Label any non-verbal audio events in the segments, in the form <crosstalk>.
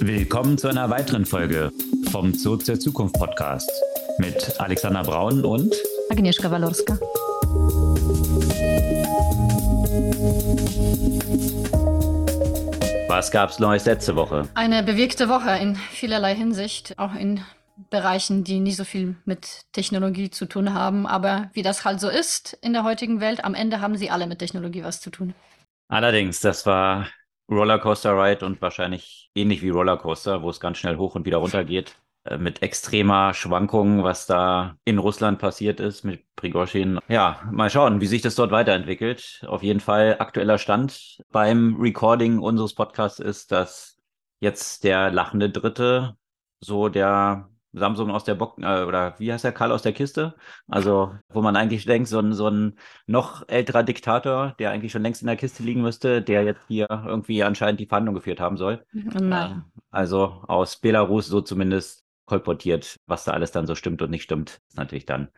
Willkommen zu einer weiteren Folge vom Zoo zur Zukunft Podcast mit Alexander Braun und Agnieszka Walorska. Was gab's Neues letzte Woche? Eine bewegte Woche in vielerlei Hinsicht, auch in Bereichen, die nicht so viel mit Technologie zu tun haben. Aber wie das halt so ist in der heutigen Welt, am Ende haben sie alle mit Technologie was zu tun. Allerdings, das war Rollercoaster Ride und wahrscheinlich ähnlich wie Rollercoaster, wo es ganz schnell hoch und wieder runter geht. Äh, mit extremer Schwankungen, was da in Russland passiert ist mit Prigozhin. Ja, mal schauen, wie sich das dort weiterentwickelt. Auf jeden Fall aktueller Stand beim Recording unseres Podcasts ist, dass jetzt der lachende Dritte so der Samsung aus der Bock, äh, oder wie heißt der Karl aus der Kiste? Also, wo man eigentlich denkt, so ein, so ein noch älterer Diktator, der eigentlich schon längst in der Kiste liegen müsste, der jetzt hier irgendwie anscheinend die Verhandlung geführt haben soll. Nein. Äh, also aus Belarus so zumindest kolportiert, was da alles dann so stimmt und nicht stimmt, ist natürlich dann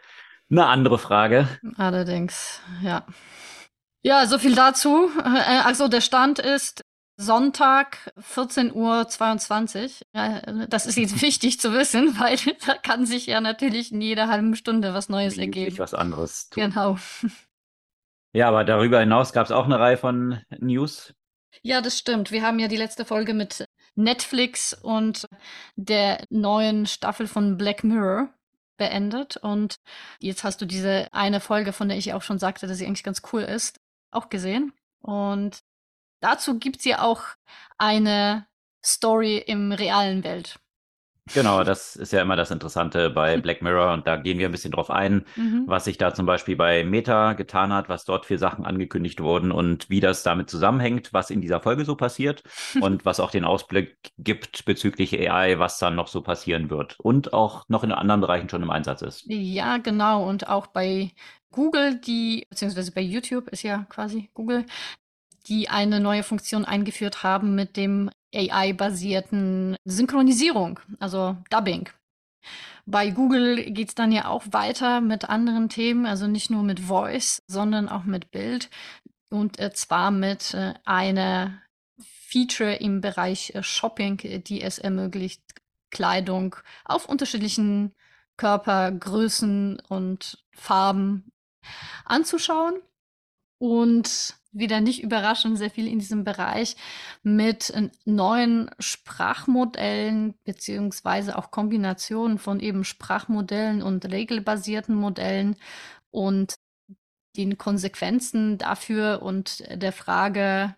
eine andere Frage. Allerdings, ja. Ja, so viel dazu. Äh, Also der Stand ist Sonntag 14.22 Uhr. Ja, das ist jetzt <laughs> wichtig zu wissen, weil <laughs> da kann sich ja natürlich in jeder halben Stunde was Neues Wie ergeben. was anderes tun. Genau. Ja, aber darüber hinaus gab es auch eine Reihe von News. Ja, das stimmt. Wir haben ja die letzte Folge mit Netflix und der neuen Staffel von Black Mirror beendet. Und jetzt hast du diese eine Folge, von der ich auch schon sagte, dass sie eigentlich ganz cool ist, auch gesehen. Und dazu gibt's ja auch eine Story im realen Welt. Genau, das ist ja immer das Interessante bei Black Mirror und da gehen wir ein bisschen drauf ein, Mhm. was sich da zum Beispiel bei Meta getan hat, was dort für Sachen angekündigt wurden und wie das damit zusammenhängt, was in dieser Folge so passiert <laughs> und was auch den Ausblick gibt bezüglich AI, was dann noch so passieren wird und auch noch in anderen Bereichen schon im Einsatz ist. Ja, genau. Und auch bei Google, die, beziehungsweise bei YouTube ist ja quasi Google, die eine neue Funktion eingeführt haben mit dem AI-basierten Synchronisierung, also Dubbing. Bei Google geht's dann ja auch weiter mit anderen Themen, also nicht nur mit Voice, sondern auch mit Bild. Und äh, zwar mit äh, einer Feature im Bereich äh, Shopping, die es ermöglicht, Kleidung auf unterschiedlichen Körpergrößen und Farben anzuschauen. Und wieder nicht überraschend, sehr viel in diesem Bereich mit äh, neuen Sprachmodellen beziehungsweise auch Kombinationen von eben Sprachmodellen und regelbasierten Modellen und den Konsequenzen dafür und der Frage,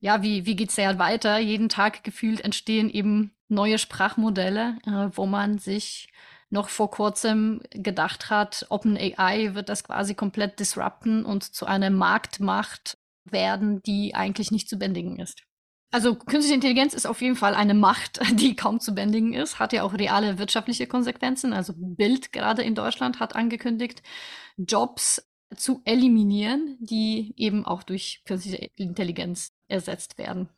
ja, wie, wie geht's ja weiter? Jeden Tag gefühlt entstehen eben neue Sprachmodelle, äh, wo man sich noch vor kurzem gedacht hat, OpenAI wird das quasi komplett disrupten und zu einer Marktmacht werden, die eigentlich nicht zu bändigen ist. Also künstliche Intelligenz ist auf jeden Fall eine Macht, <laughs> die kaum zu bändigen ist, hat ja auch reale wirtschaftliche Konsequenzen. Also Bild gerade in Deutschland hat angekündigt, Jobs zu eliminieren, die eben auch durch künstliche Intelligenz ersetzt werden.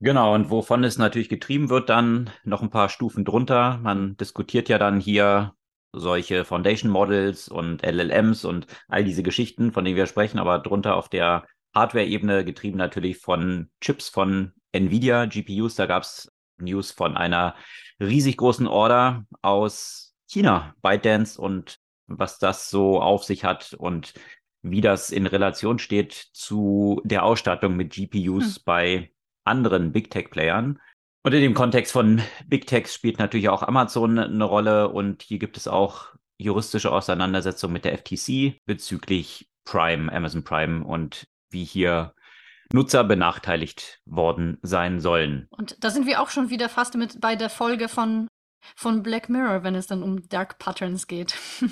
Genau, und wovon es natürlich getrieben wird, dann noch ein paar Stufen drunter. Man diskutiert ja dann hier solche Foundation Models und LLMs und all diese Geschichten, von denen wir sprechen, aber drunter auf der Hardware-Ebene getrieben natürlich von Chips von Nvidia, GPUs. Da gab es News von einer riesig großen Order aus China, ByteDance und was das so auf sich hat und wie das in Relation steht zu der Ausstattung mit GPUs Hm. bei anderen Big Tech-Playern. Und in dem Kontext von Big Techs spielt natürlich auch Amazon eine Rolle und hier gibt es auch juristische Auseinandersetzungen mit der FTC bezüglich Prime, Amazon Prime und wie hier Nutzer benachteiligt worden sein sollen. Und da sind wir auch schon wieder fast mit bei der Folge von, von Black Mirror, wenn es dann um Dark Patterns geht. <laughs>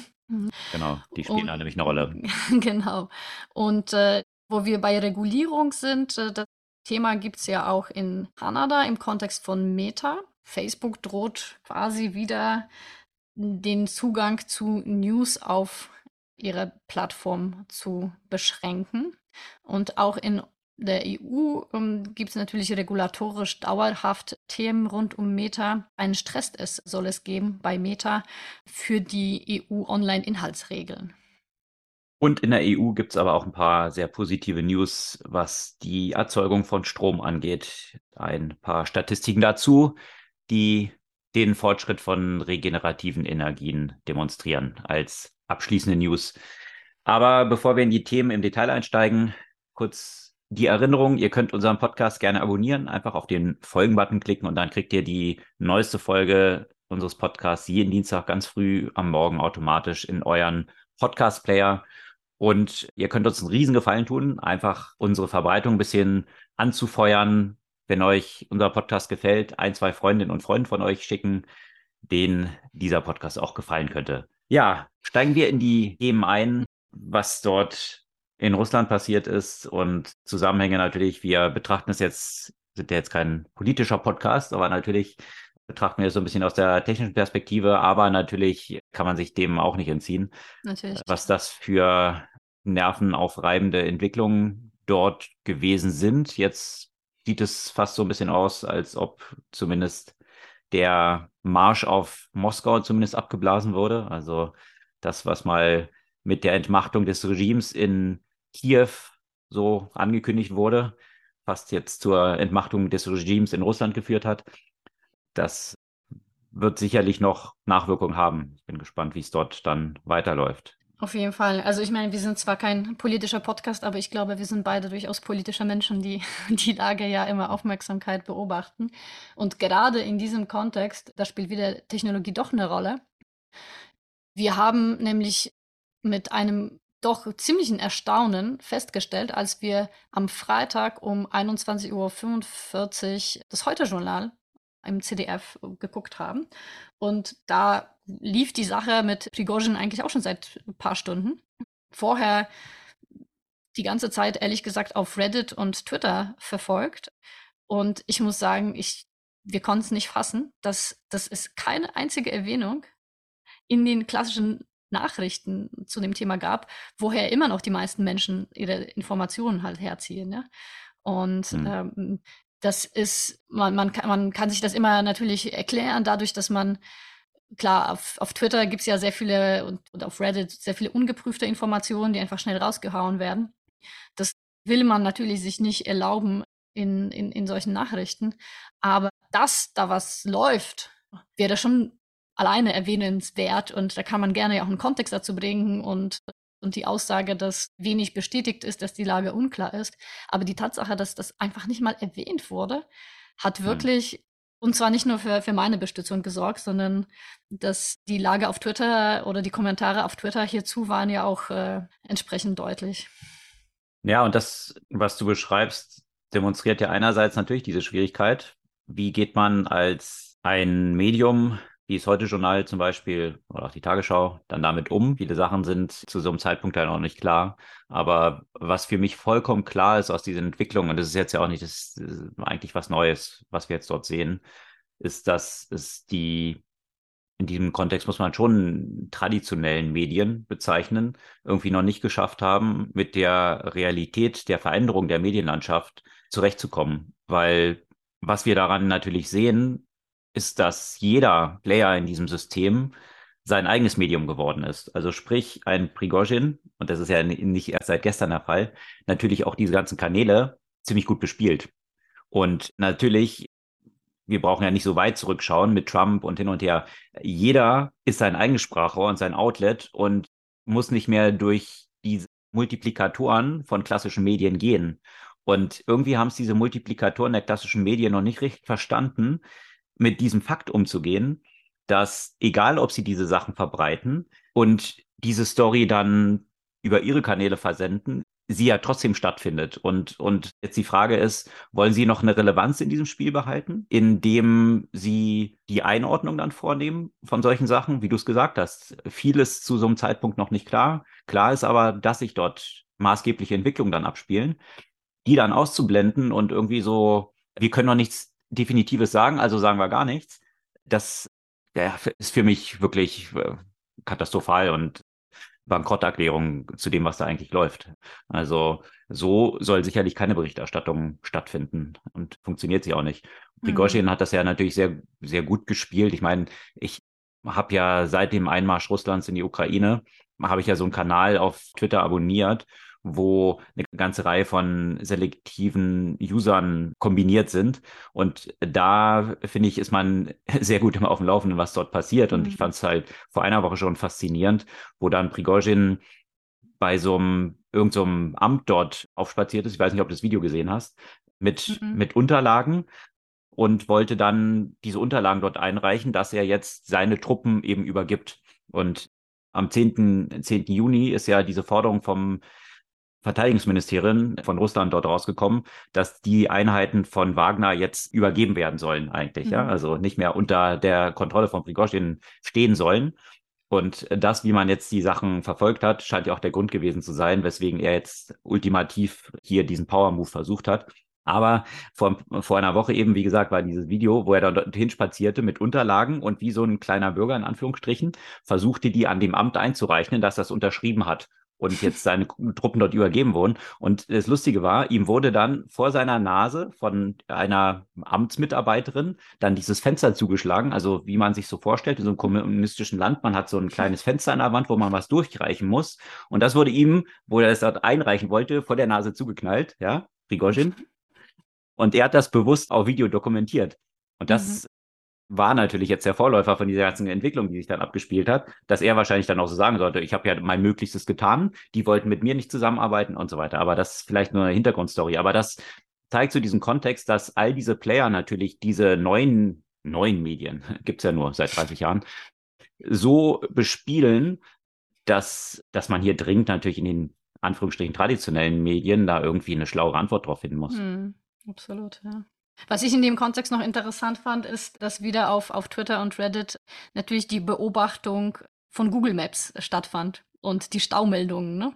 Genau, die spielen Und- da nämlich eine Rolle. <laughs> genau. Und äh, wo wir bei Regulierung sind, äh, das Thema gibt's ja auch in Kanada im Kontext von Meta. Facebook droht quasi wieder den Zugang zu News auf ihrer Plattform zu beschränken. Und auch in der EU ähm, gibt es natürlich regulatorisch dauerhaft Themen rund um Meta. Einen Stresstest soll es geben bei Meta für die EU-Online-Inhaltsregeln. Und in der EU gibt es aber auch ein paar sehr positive News, was die Erzeugung von Strom angeht. Ein paar Statistiken dazu, die den Fortschritt von regenerativen Energien demonstrieren als abschließende News. Aber bevor wir in die Themen im Detail einsteigen, kurz die Erinnerung, ihr könnt unseren Podcast gerne abonnieren, einfach auf den Folgen-Button klicken und dann kriegt ihr die neueste Folge unseres Podcasts jeden Dienstag ganz früh am Morgen automatisch in euren Podcast-Player. Und ihr könnt uns einen riesen Gefallen tun, einfach unsere Verbreitung ein bisschen anzufeuern. Wenn euch unser Podcast gefällt, ein, zwei Freundinnen und Freunde von euch schicken, denen dieser Podcast auch gefallen könnte. Ja, steigen wir in die Themen ein, was dort in Russland passiert ist und Zusammenhänge natürlich. Wir betrachten es jetzt, sind ja jetzt kein politischer Podcast, aber natürlich betrachten wir es so ein bisschen aus der technischen Perspektive, aber natürlich kann man sich dem auch nicht entziehen. Natürlich. Was das für nervenaufreibende Entwicklungen dort gewesen sind. Jetzt sieht es fast so ein bisschen aus, als ob zumindest der Marsch auf Moskau zumindest abgeblasen wurde. Also das, was mal mit der Entmachtung des Regimes in Kiew so angekündigt wurde, fast jetzt zur Entmachtung des Regimes in Russland geführt hat. Das wird sicherlich noch Nachwirkungen haben. Ich bin gespannt, wie es dort dann weiterläuft. Auf jeden Fall. Also ich meine, wir sind zwar kein politischer Podcast, aber ich glaube, wir sind beide durchaus politische Menschen, die <laughs> die Lage ja immer Aufmerksamkeit beobachten. Und gerade in diesem Kontext, da spielt wieder Technologie doch eine Rolle. Wir haben nämlich mit einem doch ziemlichen Erstaunen festgestellt, als wir am Freitag um 21.45 Uhr das Heute-Journal im CDF geguckt haben. Und da lief die Sache mit Prigozhin eigentlich auch schon seit ein paar Stunden. Vorher die ganze Zeit, ehrlich gesagt, auf Reddit und Twitter verfolgt. Und ich muss sagen, ich, wir konnten es nicht fassen, dass, dass es keine einzige Erwähnung in den klassischen Nachrichten zu dem Thema gab, woher immer noch die meisten Menschen ihre Informationen halt herziehen. Ja? Und mhm. ähm, das ist, man, man, kann, man kann sich das immer natürlich erklären, dadurch, dass man, klar, auf, auf Twitter gibt es ja sehr viele und, und auf Reddit sehr viele ungeprüfte Informationen, die einfach schnell rausgehauen werden. Das will man natürlich sich nicht erlauben in, in, in solchen Nachrichten. Aber dass da was läuft, wäre schon alleine erwähnenswert und da kann man gerne ja auch einen Kontext dazu bringen und und die Aussage, dass wenig bestätigt ist, dass die Lage unklar ist. Aber die Tatsache, dass das einfach nicht mal erwähnt wurde, hat hm. wirklich, hm. und zwar nicht nur für, für meine Bestützung gesorgt, sondern dass die Lage auf Twitter oder die Kommentare auf Twitter hierzu waren ja auch äh, entsprechend deutlich. Ja, und das, was du beschreibst, demonstriert ja einerseits natürlich diese Schwierigkeit. Wie geht man als ein Medium wie es heute Journal zum Beispiel oder auch die Tagesschau dann damit um. Viele Sachen sind zu so einem Zeitpunkt halt noch nicht klar. Aber was für mich vollkommen klar ist aus dieser Entwicklung, und das ist jetzt ja auch nicht das eigentlich was Neues, was wir jetzt dort sehen, ist, dass es die in diesem Kontext muss man schon traditionellen Medien bezeichnen, irgendwie noch nicht geschafft haben, mit der Realität der Veränderung der Medienlandschaft zurechtzukommen. Weil was wir daran natürlich sehen, ist, dass jeder Player in diesem System sein eigenes Medium geworden ist. Also sprich, ein Prigozhin, und das ist ja nicht erst seit gestern der Fall, natürlich auch diese ganzen Kanäle ziemlich gut bespielt. Und natürlich, wir brauchen ja nicht so weit zurückschauen mit Trump und hin und her. Jeder ist sein eigenes Sprachrohr und sein Outlet und muss nicht mehr durch diese Multiplikatoren von klassischen Medien gehen. Und irgendwie haben es diese Multiplikatoren der klassischen Medien noch nicht richtig verstanden, mit diesem Fakt umzugehen, dass egal, ob sie diese Sachen verbreiten und diese Story dann über ihre Kanäle versenden, sie ja trotzdem stattfindet. Und, und jetzt die Frage ist, wollen Sie noch eine Relevanz in diesem Spiel behalten, indem Sie die Einordnung dann vornehmen von solchen Sachen, wie du es gesagt hast? Vieles zu so einem Zeitpunkt noch nicht klar. Klar ist aber, dass sich dort maßgebliche Entwicklungen dann abspielen, die dann auszublenden und irgendwie so, wir können noch nichts Definitives sagen, also sagen wir gar nichts. Das ja, ist für mich wirklich äh, katastrophal und Bankrotterklärung zu dem, was da eigentlich läuft. Also so soll sicherlich keine Berichterstattung stattfinden und funktioniert sie auch nicht. Prigozhin mhm. hat das ja natürlich sehr, sehr gut gespielt. Ich meine, ich habe ja seit dem Einmarsch Russlands in die Ukraine habe ich ja so einen Kanal auf Twitter abonniert, wo eine ganze Reihe von selektiven Usern kombiniert sind. Und da finde ich, ist man <laughs> sehr gut immer auf dem Laufenden, was dort passiert. Und mhm. ich fand es halt vor einer Woche schon faszinierend, wo dann Prigozhin bei so einem irgendeinem so Amt dort aufspaziert ist. Ich weiß nicht, ob du das Video gesehen hast, mit, mhm. mit Unterlagen und wollte dann diese Unterlagen dort einreichen, dass er jetzt seine Truppen eben übergibt. Und am 10. 10. Juni ist ja diese Forderung vom Verteidigungsministerium von Russland dort rausgekommen, dass die Einheiten von Wagner jetzt übergeben werden sollen eigentlich, mhm. ja, also nicht mehr unter der Kontrolle von Prigozhin stehen sollen. Und das, wie man jetzt die Sachen verfolgt hat, scheint ja auch der Grund gewesen zu sein, weswegen er jetzt ultimativ hier diesen Power Move versucht hat. Aber vor, vor einer Woche eben, wie gesagt, war dieses Video, wo er da dorthin spazierte mit Unterlagen und wie so ein kleiner Bürger in Anführungsstrichen versuchte, die an dem Amt einzureichen, dass das unterschrieben hat und jetzt seine Truppen dort übergeben wurden. Und das Lustige war, ihm wurde dann vor seiner Nase von einer Amtsmitarbeiterin dann dieses Fenster zugeschlagen. Also wie man sich so vorstellt, in so einem kommunistischen Land, man hat so ein kleines Fenster an der Wand, wo man was durchreichen muss. Und das wurde ihm, wo er es dort einreichen wollte, vor der Nase zugeknallt, ja, Prigozhin. Und er hat das bewusst auf Video dokumentiert. Und das mhm war natürlich jetzt der Vorläufer von dieser ganzen Entwicklung, die sich dann abgespielt hat, dass er wahrscheinlich dann auch so sagen sollte, ich habe ja mein Möglichstes getan, die wollten mit mir nicht zusammenarbeiten und so weiter. Aber das ist vielleicht nur eine Hintergrundstory. Aber das zeigt so diesen Kontext, dass all diese Player natürlich diese neuen, neuen Medien, <laughs> gibt's ja nur seit 30 Jahren, so bespielen, dass, dass man hier dringend natürlich in den Anführungsstrichen traditionellen Medien da irgendwie eine schlauere Antwort drauf finden muss. Hm, absolut, ja. Was ich in dem Kontext noch interessant fand, ist, dass wieder auf, auf Twitter und Reddit natürlich die Beobachtung von Google Maps stattfand und die Staumeldungen. Ne?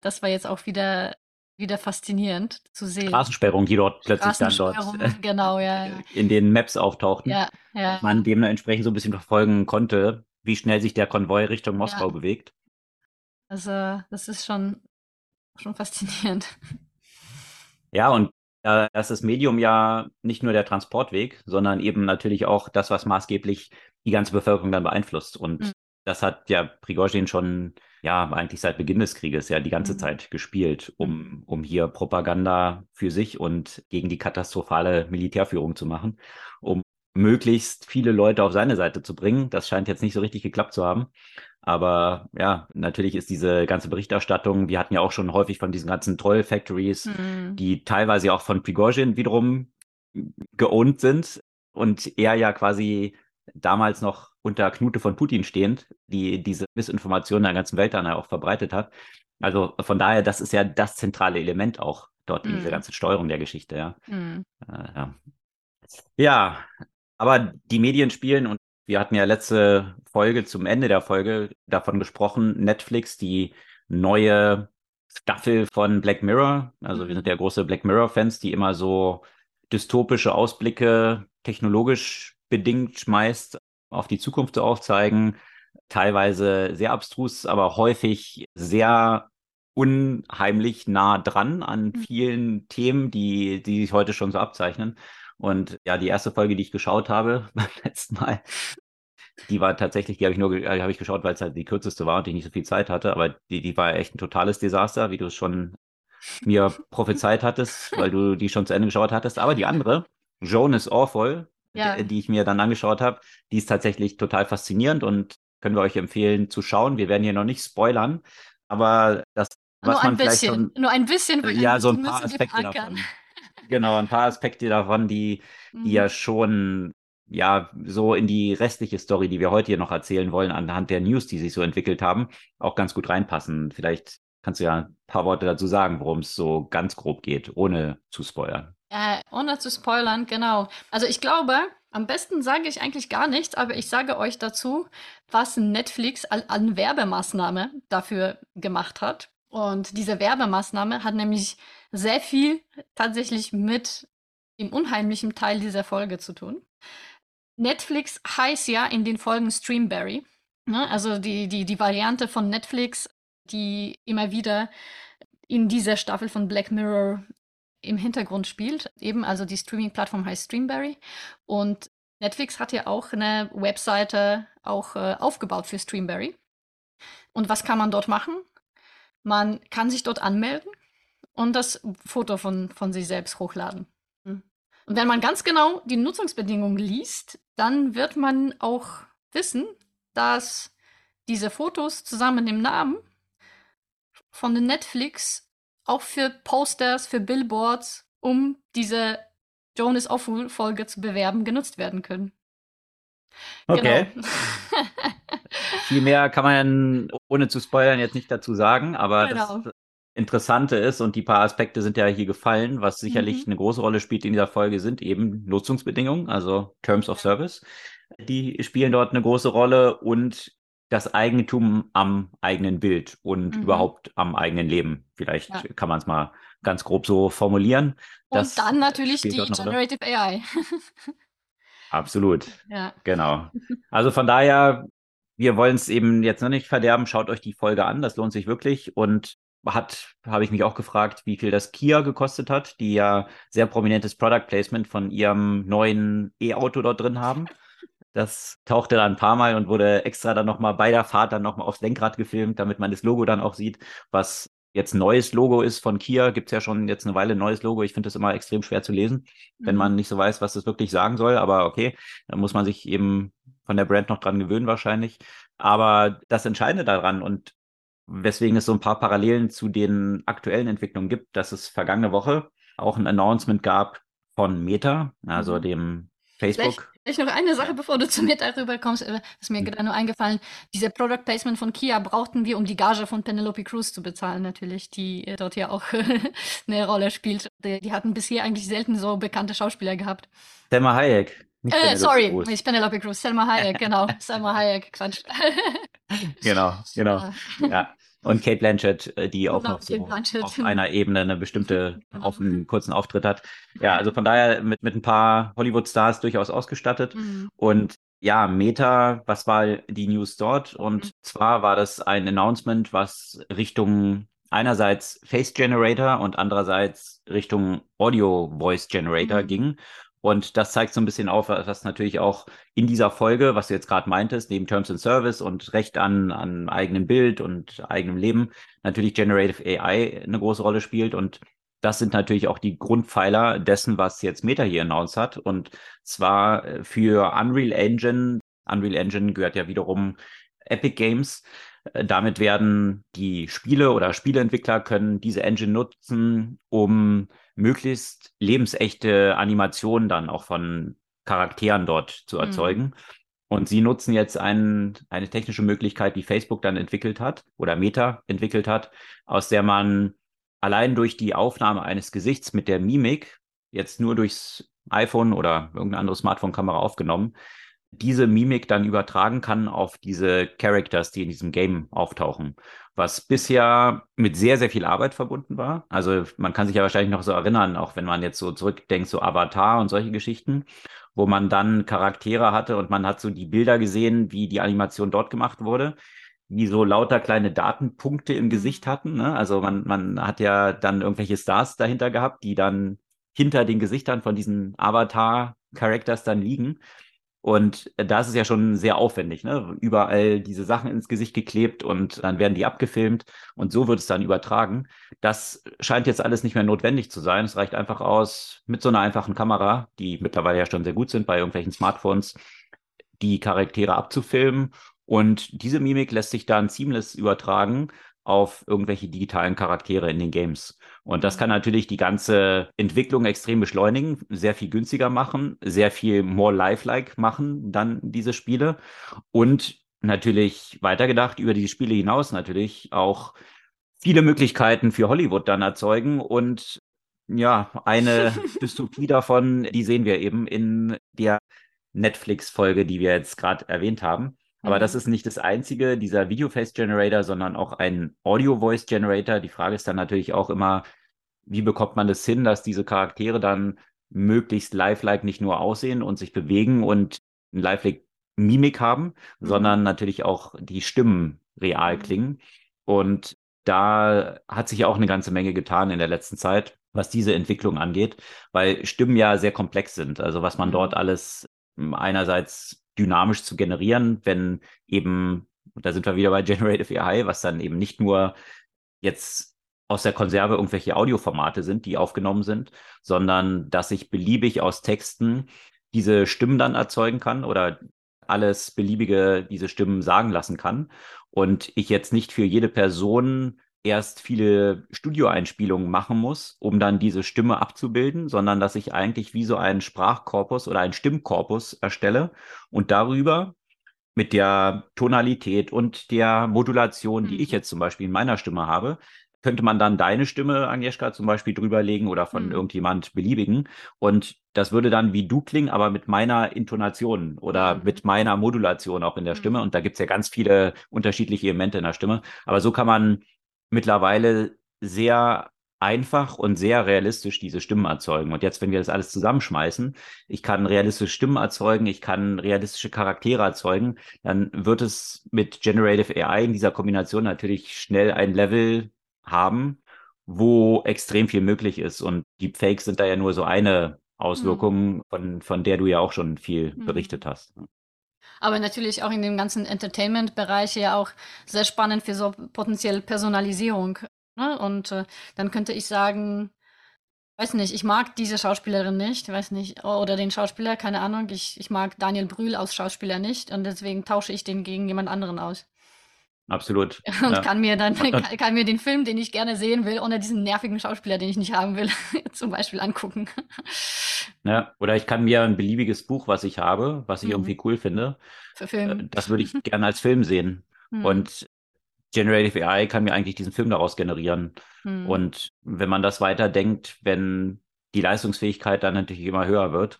Das war jetzt auch wieder, wieder faszinierend zu sehen. Straßensperrungen, die dort plötzlich dann dort genau, ja, ja. in den Maps auftauchten. Ja, ja. Man dem entsprechend so ein bisschen verfolgen konnte, wie schnell sich der Konvoi Richtung Moskau ja. bewegt. Also, das ist schon, schon faszinierend. Ja, und da ist das Medium ja nicht nur der Transportweg, sondern eben natürlich auch das, was maßgeblich die ganze Bevölkerung dann beeinflusst. Und mhm. das hat ja Prigozhin schon, ja, eigentlich seit Beginn des Krieges ja die ganze mhm. Zeit gespielt, um, mhm. um hier Propaganda für sich und gegen die katastrophale Militärführung zu machen, um möglichst viele Leute auf seine Seite zu bringen. Das scheint jetzt nicht so richtig geklappt zu haben. Aber ja, natürlich ist diese ganze Berichterstattung, wir hatten ja auch schon häufig von diesen ganzen Troll Factories, mhm. die teilweise auch von Prigozhin wiederum geowned sind und er ja quasi damals noch unter Knute von Putin stehend, die diese Missinformationen der ganzen Welt dann auch verbreitet hat. Also von daher, das ist ja das zentrale Element auch dort in dieser mhm. ganzen Steuerung der Geschichte, ja. Äh, ja. Ja, aber die Medien spielen und wir hatten ja letzte Folge zum Ende der Folge davon gesprochen, Netflix, die neue Staffel von Black Mirror. Also wir sind ja große Black Mirror-Fans, die immer so dystopische Ausblicke technologisch bedingt schmeißt, auf die Zukunft zu aufzeigen. Teilweise sehr abstrus, aber häufig sehr unheimlich nah dran an mhm. vielen Themen, die, die sich heute schon so abzeichnen. Und ja, die erste Folge, die ich geschaut habe <laughs> beim letzten Mal, die war tatsächlich, die habe ich nur die habe ich geschaut, weil es halt die kürzeste war und ich nicht so viel Zeit hatte. Aber die, die war echt ein totales Desaster, wie du es schon mir prophezeit hattest, weil du die schon zu Ende geschaut hattest. Aber die andere, Joan is Awful, ja. die, die ich mir dann angeschaut habe, die ist tatsächlich total faszinierend und können wir euch empfehlen zu schauen. Wir werden hier noch nicht spoilern, aber das, was nur man vielleicht bisschen, schon, nur ein bisschen, ja, so ein paar Aspekte davon. Genau, ein paar Aspekte davon, die, die mhm. ja schon ja so in die restliche Story, die wir heute hier noch erzählen wollen, anhand der News, die sich so entwickelt haben, auch ganz gut reinpassen. Vielleicht kannst du ja ein paar Worte dazu sagen, worum es so ganz grob geht, ohne zu spoilern. Äh, ohne zu spoilern, genau. Also ich glaube, am besten sage ich eigentlich gar nichts, aber ich sage euch dazu, was Netflix an Werbemaßnahme dafür gemacht hat. Und diese Werbemaßnahme hat nämlich sehr viel tatsächlich mit dem unheimlichen Teil dieser Folge zu tun. Netflix heißt ja in den Folgen Streamberry. Ne? Also die, die, die Variante von Netflix, die immer wieder in dieser Staffel von Black Mirror im Hintergrund spielt. Eben, also die Streaming-Plattform heißt Streamberry. Und Netflix hat ja auch eine Webseite auch äh, aufgebaut für Streamberry. Und was kann man dort machen? Man kann sich dort anmelden und das Foto von, von sich selbst hochladen. Und wenn man ganz genau die Nutzungsbedingungen liest, dann wird man auch wissen, dass diese Fotos zusammen mit dem Namen von Netflix auch für Posters, für Billboards, um diese Joan is Awful Folge zu bewerben, genutzt werden können. Okay. Genau. <laughs> Viel mehr kann man, ohne zu spoilern, jetzt nicht dazu sagen, aber genau. das Interessante ist, und die paar Aspekte sind ja hier gefallen, was sicherlich mhm. eine große Rolle spielt in dieser Folge, sind eben Nutzungsbedingungen, also Terms of Service. Die spielen dort eine große Rolle und das Eigentum am eigenen Bild und mhm. überhaupt am eigenen Leben. Vielleicht ja. kann man es mal ganz grob so formulieren. Und dann natürlich die Generative AI. Absolut. <laughs> Ja. Genau. Also von daher, wir wollen es eben jetzt noch nicht verderben. Schaut euch die Folge an, das lohnt sich wirklich. Und hat, habe ich mich auch gefragt, wie viel das Kia gekostet hat, die ja sehr prominentes Product Placement von ihrem neuen E-Auto dort drin haben. Das tauchte dann ein paar Mal und wurde extra dann nochmal bei der Fahrt dann nochmal aufs Lenkrad gefilmt, damit man das Logo dann auch sieht, was jetzt neues Logo ist von Kia, gibt es ja schon jetzt eine Weile ein neues Logo. Ich finde das immer extrem schwer zu lesen, mhm. wenn man nicht so weiß, was das wirklich sagen soll. Aber okay, da muss man sich eben von der Brand noch dran gewöhnen wahrscheinlich. Aber das Entscheidende daran und weswegen es so ein paar Parallelen zu den aktuellen Entwicklungen gibt, dass es vergangene Woche auch ein Announcement gab von Meta, also mhm. dem Facebook. Vielleicht noch eine Sache, bevor du zu mir darüber kommst, äh, ist mir hm. gerade nur eingefallen. Diese Product Placement von Kia brauchten wir, um die Gage von Penelope Cruz zu bezahlen, natürlich, die äh, dort ja auch <laughs> eine Rolle spielt. Die, die, hatten bisher eigentlich selten so bekannte Schauspieler gehabt. Selma Hayek. Äh, sorry, Cruz. nicht Penelope Cruz, Selma Hayek, <laughs> genau. Selma Hayek, Quatsch. genau, genau. <laughs> Ja. Und Kate Blanchett, äh, die auch noch so auf einer Ebene eine bestimmte, <laughs> genau. auf einen kurzen Auftritt hat. Ja, also von daher mit, mit ein paar Hollywood-Stars durchaus ausgestattet. Mhm. Und ja, Meta, was war die News dort? Und mhm. zwar war das ein Announcement, was Richtung einerseits Face Generator und andererseits Richtung Audio Voice Generator mhm. ging. Und das zeigt so ein bisschen auf, was natürlich auch in dieser Folge, was du jetzt gerade meintest, neben Terms and Service und Recht an, an eigenem Bild und eigenem Leben, natürlich Generative AI eine große Rolle spielt. Und das sind natürlich auch die Grundpfeiler dessen, was jetzt Meta hier announced hat. Und zwar äh, für Unreal Engine. Unreal Engine gehört ja wiederum Epic Games. Äh, damit werden die Spiele oder Spieleentwickler können diese Engine nutzen, um möglichst lebensechte Animationen dann auch von Charakteren dort zu mhm. erzeugen. Mhm. Und sie nutzen jetzt ein, eine technische Möglichkeit, die Facebook dann entwickelt hat oder Meta entwickelt hat, aus der man allein durch die Aufnahme eines Gesichts mit der Mimik, jetzt nur durchs iPhone oder irgendeine andere Smartphone-Kamera aufgenommen, diese Mimik dann übertragen kann auf diese Characters, die in diesem Game auftauchen was bisher mit sehr, sehr viel Arbeit verbunden war. Also man kann sich ja wahrscheinlich noch so erinnern, auch wenn man jetzt so zurückdenkt, so Avatar und solche Geschichten, wo man dann Charaktere hatte und man hat so die Bilder gesehen, wie die Animation dort gemacht wurde, wie so lauter kleine Datenpunkte im Gesicht mhm. hatten. Ne? Also man, man hat ja dann irgendwelche Stars dahinter gehabt, die dann hinter den Gesichtern von diesen Avatar-Characters dann liegen. Und da ist es ja schon sehr aufwendig, ne? Überall diese Sachen ins Gesicht geklebt und dann werden die abgefilmt und so wird es dann übertragen. Das scheint jetzt alles nicht mehr notwendig zu sein. Es reicht einfach aus, mit so einer einfachen Kamera, die mittlerweile ja schon sehr gut sind bei irgendwelchen Smartphones, die Charaktere abzufilmen. Und diese Mimik lässt sich dann seamless übertragen auf irgendwelche digitalen Charaktere in den Games. Und das kann natürlich die ganze Entwicklung extrem beschleunigen, sehr viel günstiger machen, sehr viel more lifelike machen, dann diese Spiele. Und natürlich weitergedacht über die Spiele hinaus natürlich auch viele Möglichkeiten für Hollywood dann erzeugen. Und ja, eine <laughs> Dystopie davon, die sehen wir eben in der Netflix-Folge, die wir jetzt gerade erwähnt haben. Aber mhm. das ist nicht das einzige, dieser Video Face Generator, sondern auch ein Audio Voice Generator. Die Frage ist dann natürlich auch immer, wie bekommt man das hin, dass diese Charaktere dann möglichst lifelike nicht nur aussehen und sich bewegen und ein lifelike Mimik haben, mhm. sondern natürlich auch die Stimmen real mhm. klingen. Und da hat sich auch eine ganze Menge getan in der letzten Zeit, was diese Entwicklung angeht, weil Stimmen ja sehr komplex sind. Also was man dort mhm. alles hm, einerseits dynamisch zu generieren, wenn eben Und da sind wir wieder bei <laughs> Generative AI, was dann eben nicht nur jetzt aus der Konserve irgendwelche Audioformate sind, die aufgenommen sind, sondern dass ich beliebig aus Texten diese Stimmen dann erzeugen kann oder alles beliebige diese Stimmen sagen lassen kann. Und ich jetzt nicht für jede Person erst viele Studioeinspielungen machen muss, um dann diese Stimme abzubilden, sondern dass ich eigentlich wie so einen Sprachkorpus oder einen Stimmkorpus erstelle und darüber mit der Tonalität und der Modulation, die ich mhm. jetzt zum Beispiel in meiner Stimme habe, könnte man dann deine Stimme, Agnieszka, zum Beispiel drüberlegen oder von mhm. irgendjemand beliebigen. Und das würde dann wie du klingen, aber mit meiner Intonation oder mhm. mit meiner Modulation auch in der Stimme. Mhm. Und da gibt es ja ganz viele unterschiedliche Elemente in der Stimme. Aber so kann man mittlerweile sehr einfach und sehr realistisch diese Stimmen erzeugen. Und jetzt, wenn wir das alles zusammenschmeißen, ich kann realistische Stimmen erzeugen, ich kann realistische Charaktere erzeugen, dann wird es mit Generative AI in dieser Kombination natürlich schnell ein Level haben, wo extrem viel möglich ist. Und die Fakes sind da ja nur so eine Auswirkung, mhm. von, von der du ja auch schon viel mhm. berichtet hast. Aber natürlich auch in dem ganzen Entertainment-Bereich ja auch sehr spannend für so potenziell Personalisierung. Ne? Und äh, dann könnte ich sagen, weiß nicht, ich mag diese Schauspielerin nicht, weiß nicht, oder den Schauspieler, keine Ahnung, ich, ich mag Daniel Brühl als Schauspieler nicht und deswegen tausche ich den gegen jemand anderen aus. Absolut. <laughs> Und ja. kann mir dann <laughs> kann, mir den Film, den ich gerne sehen will, ohne diesen nervigen Schauspieler, den ich nicht haben will, <laughs> zum Beispiel angucken. Ja, oder ich kann mir ein beliebiges Buch, was ich habe, was ich mhm. irgendwie cool finde. Äh, das würde ich gerne als Film sehen. Mhm. Und Generative AI kann mir eigentlich diesen Film daraus generieren. Mhm. Und wenn man das weiterdenkt, wenn die Leistungsfähigkeit dann natürlich immer höher wird,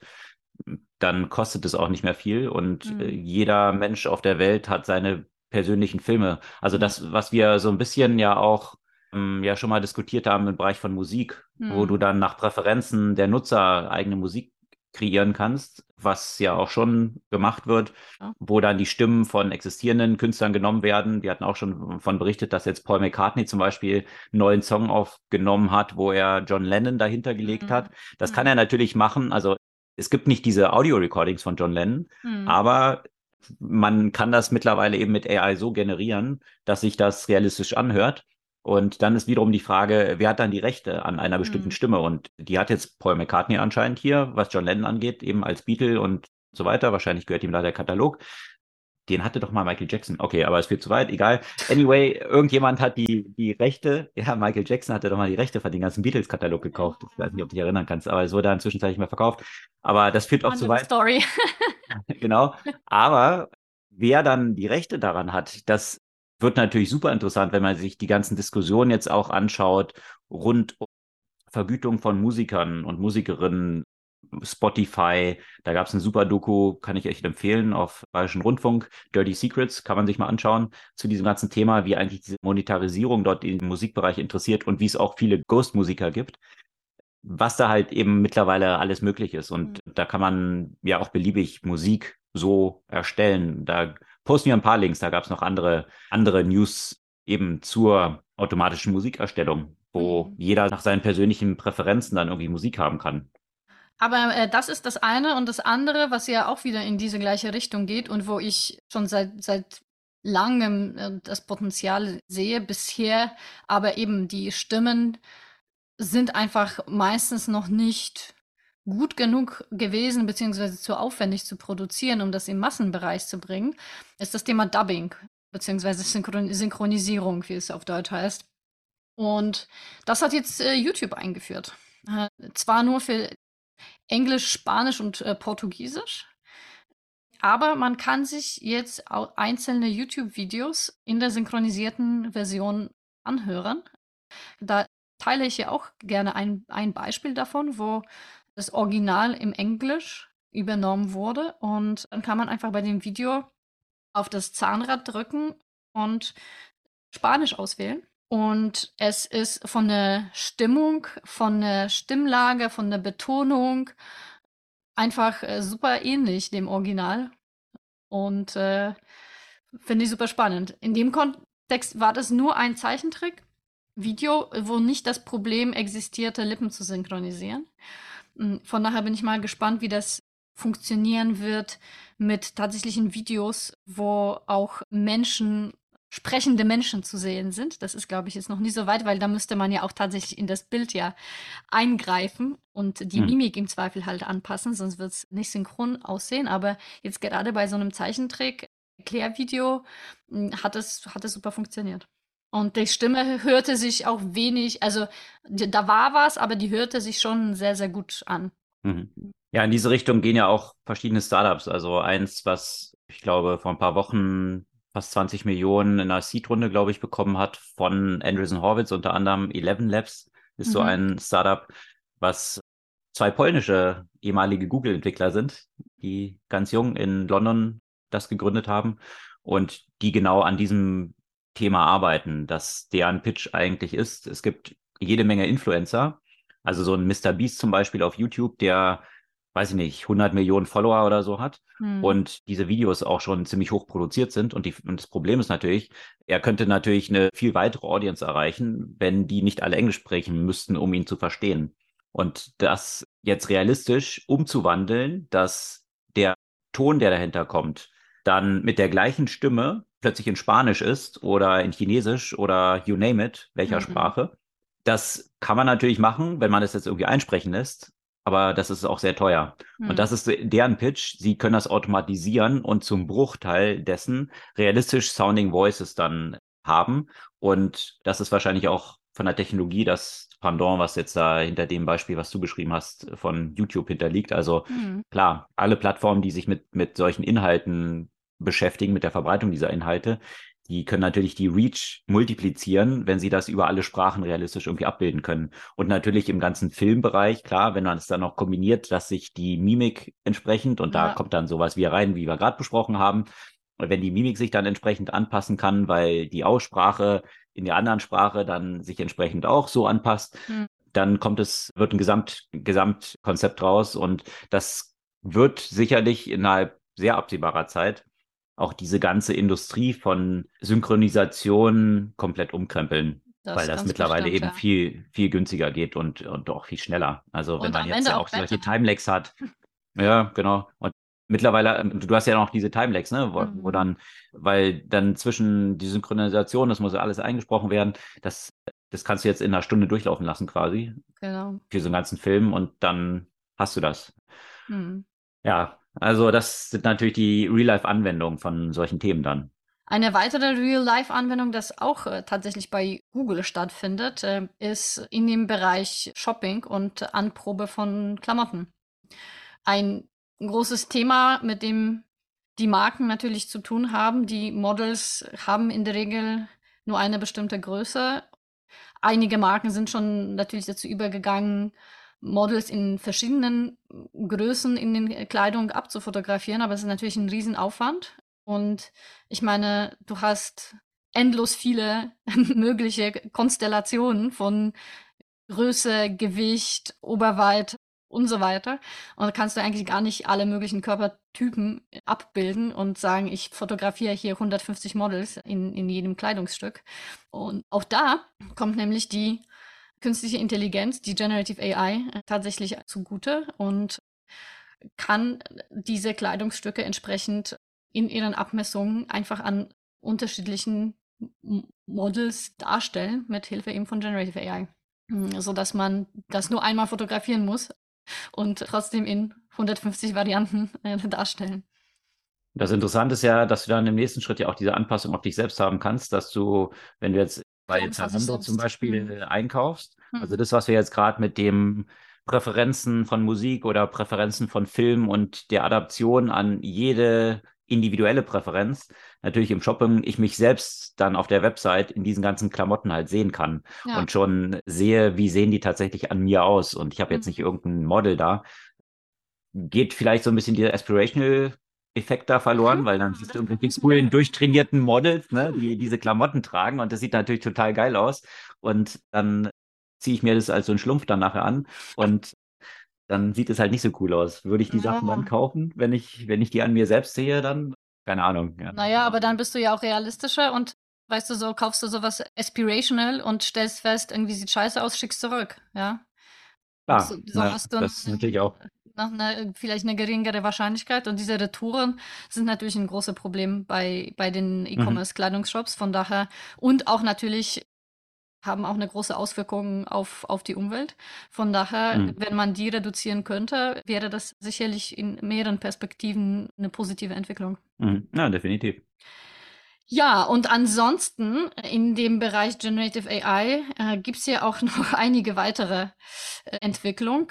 dann kostet es auch nicht mehr viel. Und mhm. jeder Mensch auf der Welt hat seine persönlichen Filme. Also mhm. das, was wir so ein bisschen ja auch ähm, ja schon mal diskutiert haben im Bereich von Musik, mhm. wo du mhm. dann nach Präferenzen der Nutzer eigene Musik kreieren kannst, was ja auch schon gemacht wird, ja. wo dann die Stimmen von existierenden Künstlern genommen werden. Wir hatten auch schon davon berichtet, dass jetzt Paul McCartney zum Beispiel einen neuen Song aufgenommen hat, wo er John Lennon dahinter gelegt mhm. hat. Das mhm. kann er natürlich machen. Also es gibt nicht diese Audio-Recordings von John Lennon, mhm. aber man kann das mittlerweile eben mit AI so generieren, dass sich das realistisch anhört. Und dann ist wiederum die Frage, wer hat dann die Rechte an einer bestimmten mhm. Stimme? Und die hat jetzt Paul McCartney anscheinend hier, was John Lennon angeht, eben als Beatle und so weiter. Wahrscheinlich gehört ihm da der Katalog. Den hatte doch mal Michael Jackson. Okay, aber es führt zu weit, egal. Anyway, irgendjemand hat die, die Rechte, ja, Michael Jackson hatte doch mal die Rechte von den ganzen Beatles-Katalog gekauft. Ich weiß nicht, ob du dich erinnern kannst, aber es wurde dann zwischenzeitlich mal verkauft. Aber das führt auch zu weit. Story. <laughs> <laughs> genau. Aber wer dann die Rechte daran hat, das wird natürlich super interessant, wenn man sich die ganzen Diskussionen jetzt auch anschaut rund um Vergütung von Musikern und Musikerinnen, Spotify, da gab es eine super Doku, kann ich echt empfehlen, auf Bayerischen Rundfunk, Dirty Secrets, kann man sich mal anschauen, zu diesem ganzen Thema, wie eigentlich diese Monetarisierung dort im Musikbereich interessiert und wie es auch viele Ghost-Musiker gibt was da halt eben mittlerweile alles möglich ist. Und mhm. da kann man ja auch beliebig Musik so erstellen. Da posten wir ein paar Links, da gab es noch andere, andere News eben zur automatischen Musikerstellung, wo mhm. jeder nach seinen persönlichen Präferenzen dann irgendwie Musik haben kann. Aber äh, das ist das eine und das andere, was ja auch wieder in diese gleiche Richtung geht und wo ich schon seit, seit langem äh, das Potenzial sehe bisher, aber eben die Stimmen sind einfach meistens noch nicht gut genug gewesen, beziehungsweise zu aufwendig zu produzieren, um das im Massenbereich zu bringen, ist das Thema Dubbing, beziehungsweise Synchron Synchronisierung, wie es auf Deutsch heißt. Und das hat jetzt äh, YouTube eingeführt. Äh, zwar nur für Englisch, Spanisch und äh, Portugiesisch, aber man kann sich jetzt einzelne YouTube-Videos in der synchronisierten Version anhören. Da teile ich ja auch gerne ein, ein Beispiel davon, wo das Original im Englisch übernommen wurde. Und dann kann man einfach bei dem Video auf das Zahnrad drücken und Spanisch auswählen. Und es ist von der Stimmung, von der Stimmlage, von der Betonung einfach äh, super ähnlich dem Original. Und äh, finde ich super spannend. In dem Kontext war das nur ein Zeichentrick, Video, wo nicht das Problem existierte, Lippen zu synchronisieren. Hm, von daher bin ich mal gespannt, wie das funktionieren wird mit tatsächlichen Videos, wo auch Menschen sprechende Menschen zu sehen sind. Das ist, glaube ich, jetzt noch nicht so weit, weil da müsste man ja auch tatsächlich in das Bild ja eingreifen und die hm. Mimik im Zweifel halt anpassen, sonst wird es nicht synchron aussehen. Aber jetzt gerade bei so einem Zeichentrick, Erklärvideo, hm, hat es, hat es super funktioniert. Und die Stimme hörte sich auch wenig, also da war was, aber die hörte sich schon sehr, sehr gut an. Mhm. Ja, in diese Richtung gehen ja auch verschiedene Startups. Also eins, was ich glaube vor ein paar Wochen fast 20 Millionen in einer Seed-Runde, glaube ich, bekommen hat von Andreessen Horwitz, unter anderem Eleven Labs, ist mhm. so ein Startup, was zwei polnische ehemalige Google-Entwickler sind, die ganz jung in London das gegründet haben und die genau an diesem Thema arbeiten, dass deren Pitch eigentlich ist, es gibt jede Menge Influencer, also so ein Mr. Beast zum Beispiel auf YouTube, der weiß ich nicht, 100 Millionen Follower oder so hat hm. und diese Videos auch schon ziemlich hoch produziert sind. Und, die, und das Problem ist natürlich, er könnte natürlich eine viel weitere Audience erreichen, wenn die nicht alle Englisch sprechen müssten, um ihn zu verstehen. Und das jetzt realistisch umzuwandeln, dass der Ton, der dahinter kommt, dann mit der gleichen Stimme plötzlich in Spanisch ist oder in Chinesisch oder you name it, welcher mhm. Sprache. Das kann man natürlich machen, wenn man es jetzt irgendwie einsprechen lässt aber das ist auch sehr teuer. Hm. Und das ist deren Pitch. Sie können das automatisieren und zum Bruchteil dessen realistisch sounding Voices dann haben. Und das ist wahrscheinlich auch von der Technologie das Pendant, was jetzt da hinter dem Beispiel, was du beschrieben hast, von YouTube hinterliegt. Also hm. klar, alle Plattformen, die sich mit, mit solchen Inhalten beschäftigen, mit der Verbreitung dieser Inhalte, die können natürlich die Reach multiplizieren, wenn sie das über alle Sprachen realistisch irgendwie abbilden können. Und natürlich im ganzen Filmbereich, klar, wenn man es dann noch kombiniert, dass sich die Mimik entsprechend, und ja. da kommt dann sowas wie rein, wie wir gerade besprochen haben, wenn die Mimik sich dann entsprechend anpassen kann, weil die Aussprache in der anderen Sprache dann sich entsprechend auch so anpasst, mhm. dann kommt es, wird ein Gesamt, Gesamtkonzept raus und das wird sicherlich innerhalb sehr absehbarer Zeit auch diese ganze Industrie von Synchronisation komplett umkrempeln. Das weil das mittlerweile bestimmt, eben ja. viel, viel günstiger geht und, und auch viel schneller. Also und wenn man jetzt ja auch, auch solche Timelags hat. <laughs> ja, genau. Und mittlerweile, ähm, du hast ja noch diese Timelags, ne, wo, mhm. wo, dann, weil dann zwischen die Synchronisation, das muss ja alles eingesprochen werden, das, das kannst du jetzt in einer Stunde durchlaufen lassen quasi. Genau. Für so einen ganzen Film und dann hast du das. Mhm. Ja, also das sind natürlich die Real-Life-Anwendungen von solchen Themen dann. Eine weitere Real-Life-Anwendung, das auch äh, tatsächlich bei Google stattfindet, äh, ist in dem Bereich Shopping und Anprobe von Klamotten. Ein großes Thema, mit dem die Marken natürlich zu tun haben. Die Models haben in der Regel nur eine bestimmte Größe. Einige Marken sind schon natürlich dazu übergegangen, Models in verschiedenen Größen in den Kleidung abzufotografieren, aber es ist natürlich ein Riesenaufwand. Und ich meine, du hast endlos viele <laughs> mögliche Konstellationen von Größe, Gewicht, Oberweite und so weiter. Und da kannst du eigentlich gar nicht alle möglichen Körpertypen abbilden und sagen, ich fotografiere hier 150 Models in, in jedem Kleidungsstück. Und auch da kommt nämlich die künstliche Intelligenz, die Generative AI, äh, tatsächlich zugute und kann diese Kleidungsstücke entsprechend in ihren Abmessungen einfach an unterschiedlichen Models darstellen, mit Hilfe eben von Generative AI. Hm, so dass man das nur einmal fotografieren muss und trotzdem in 150 Varianten äh, darstellen. Das Interessante ist ja, dass du dann im nächsten Schritt ja auch diese Anpassung auf dich selbst haben kannst, dass du, wenn du jetzt bei Zalando zum Beispiel mhm. einkaufst. Also das, was wir jetzt gerade mit dem Präferenzen von Musik oder Präferenzen von Film und der Adaption an jede individuelle Präferenz, natürlich im Shopping, ich mich selbst dann auf der Website in diesen ganzen Klamotten halt sehen kann ja. und schon sehe, wie sehen die tatsächlich an mir aus. Und ich habe jetzt mhm. nicht irgendein Model da. Geht vielleicht so ein bisschen dieser Aspirational Effekt da verloren, mhm. weil dann siehst du im coolen, durchtrainierten Models, ne, die diese Klamotten tragen und das sieht natürlich total geil aus. Und dann ziehe ich mir das als so ein Schlumpf dann nachher an und dann sieht es halt nicht so cool aus. Würde ich die ja. Sachen dann kaufen, wenn ich, wenn ich die an mir selbst sehe, dann keine Ahnung. Ja. Naja, aber dann bist du ja auch realistischer und weißt du, so kaufst du sowas aspirational und stellst fest, irgendwie sieht scheiße aus, schickst zurück, ja. Klar, so, so ja, das ist natürlich auch nach einer, vielleicht eine geringere Wahrscheinlichkeit. Und diese Retouren sind natürlich ein großes Problem bei, bei den mhm. E-Commerce-Kleidungsshops. Von daher und auch natürlich haben auch eine große Auswirkung auf, auf die Umwelt. Von daher, mhm. wenn man die reduzieren könnte, wäre das sicherlich in mehreren Perspektiven eine positive Entwicklung. Mhm. Ja, definitiv. Ja, und ansonsten in dem Bereich Generative AI äh, gibt es ja auch <laughs> noch einige weitere äh, Entwicklungen.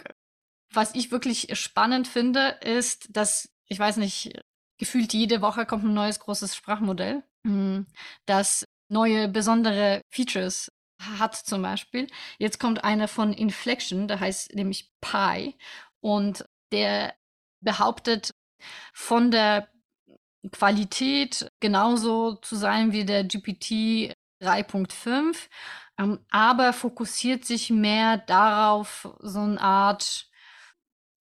Was ich wirklich spannend finde, ist, dass, ich weiß nicht, gefühlt jede Woche kommt ein neues großes Sprachmodell, hm, das neue besondere Features hat zum Beispiel. Jetzt kommt einer von Inflection, der heißt nämlich Pi und der behauptet von der Qualität genauso zu sein wie der GPT 3.5, ähm, aber fokussiert sich mehr darauf, so eine Art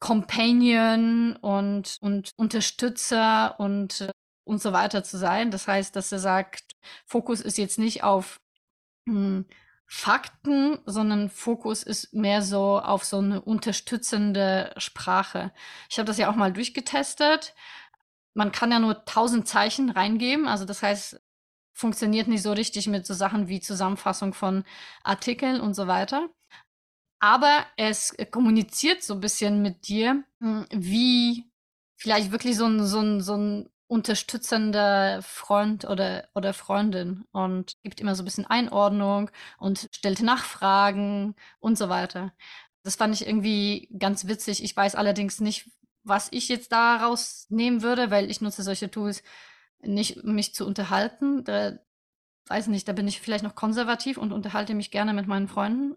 Companion und, und Unterstützer und, äh, und so weiter zu sein. Das heißt, dass er sagt, Fokus ist jetzt nicht auf hm, Fakten, sondern Fokus ist mehr so auf so eine unterstützende Sprache. Ich habe das ja auch mal durchgetestet. Man kann ja nur tausend Zeichen reingeben, also das heißt, funktioniert nicht so richtig mit so Sachen wie Zusammenfassung von Artikeln und so weiter. Aber es kommuniziert so ein bisschen mit dir, hm, wie vielleicht wirklich so ein, so ein, so ein unterstützender Freund oder, oder Freundin und gibt immer so ein bisschen Einordnung und stellt Nachfragen und so weiter. Das fand ich irgendwie ganz witzig. Ich weiß allerdings nicht, was ich jetzt daraus nehmen würde, weil ich nutze solche Tools nicht, um mich zu unterhalten. Da weiß nicht, da bin ich vielleicht noch konservativ und unterhalte mich gerne mit meinen Freunden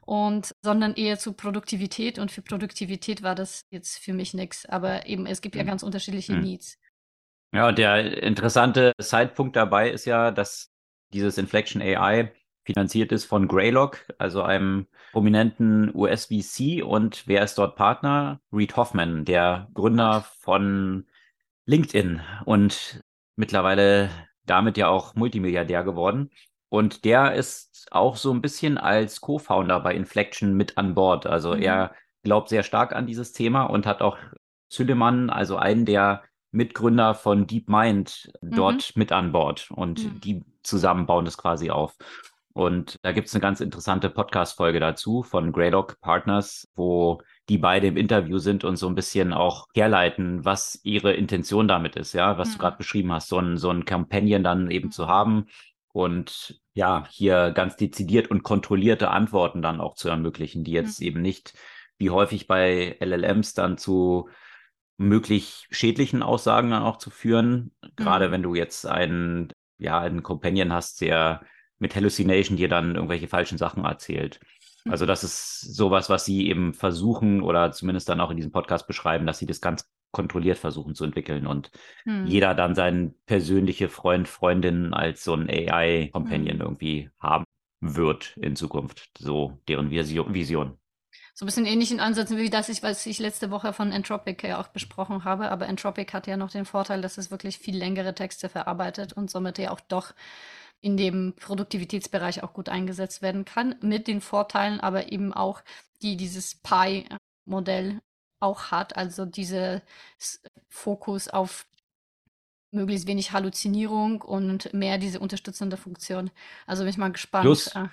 und sondern eher zu Produktivität und für Produktivität war das jetzt für mich nichts. Aber eben, es gibt ja mhm. ganz unterschiedliche mhm. Needs. Ja, und der interessante Sidepunkt dabei ist ja, dass dieses Inflection AI finanziert ist von Greylock, also einem prominenten US-VC. Und wer ist dort Partner? Reed Hoffman, der Gründer von LinkedIn und mittlerweile damit ja auch Multimilliardär geworden. Und der ist auch so ein bisschen als Co-Founder bei Inflection mit an Bord. Also mhm. er glaubt sehr stark an dieses Thema und hat auch Süleyman, also einen der Mitgründer von DeepMind dort mhm. mit an Bord und mhm. die zusammen bauen das quasi auf. Und da gibt es eine ganz interessante Podcast-Folge dazu von Greylock Partners, wo die beide im Interview sind und so ein bisschen auch herleiten, was ihre Intention damit ist, ja, was mhm. du gerade beschrieben hast, so ein, so ein Companion dann eben zu mhm. haben und ja, hier ganz dezidiert und kontrollierte Antworten dann auch zu ermöglichen, die jetzt mhm. eben nicht wie häufig bei LLMs dann zu möglich schädlichen Aussagen dann auch zu führen. Gerade mhm. wenn du jetzt einen, ja, einen Companion hast, der mit Hallucination dir dann irgendwelche falschen Sachen erzählt. Mhm. Also das ist sowas, was sie eben versuchen oder zumindest dann auch in diesem Podcast beschreiben, dass sie das ganz kontrolliert versuchen zu entwickeln und hm. jeder dann seinen persönliche Freund, Freundin als so ein AI-Companion hm. irgendwie haben wird in Zukunft. So deren Vision so ein bisschen ähnlichen Ansätzen wie das, ich, was ich letzte Woche von Entropic ja auch besprochen habe. Aber Entropic hat ja noch den Vorteil, dass es wirklich viel längere Texte verarbeitet und somit ja auch doch in dem Produktivitätsbereich auch gut eingesetzt werden kann. Mit den Vorteilen aber eben auch, die dieses Pi-Modell auch hat. Also dieser Fokus auf möglichst wenig Halluzinierung und mehr diese unterstützende Funktion. Also bin ich mal gespannt. Plus, äh,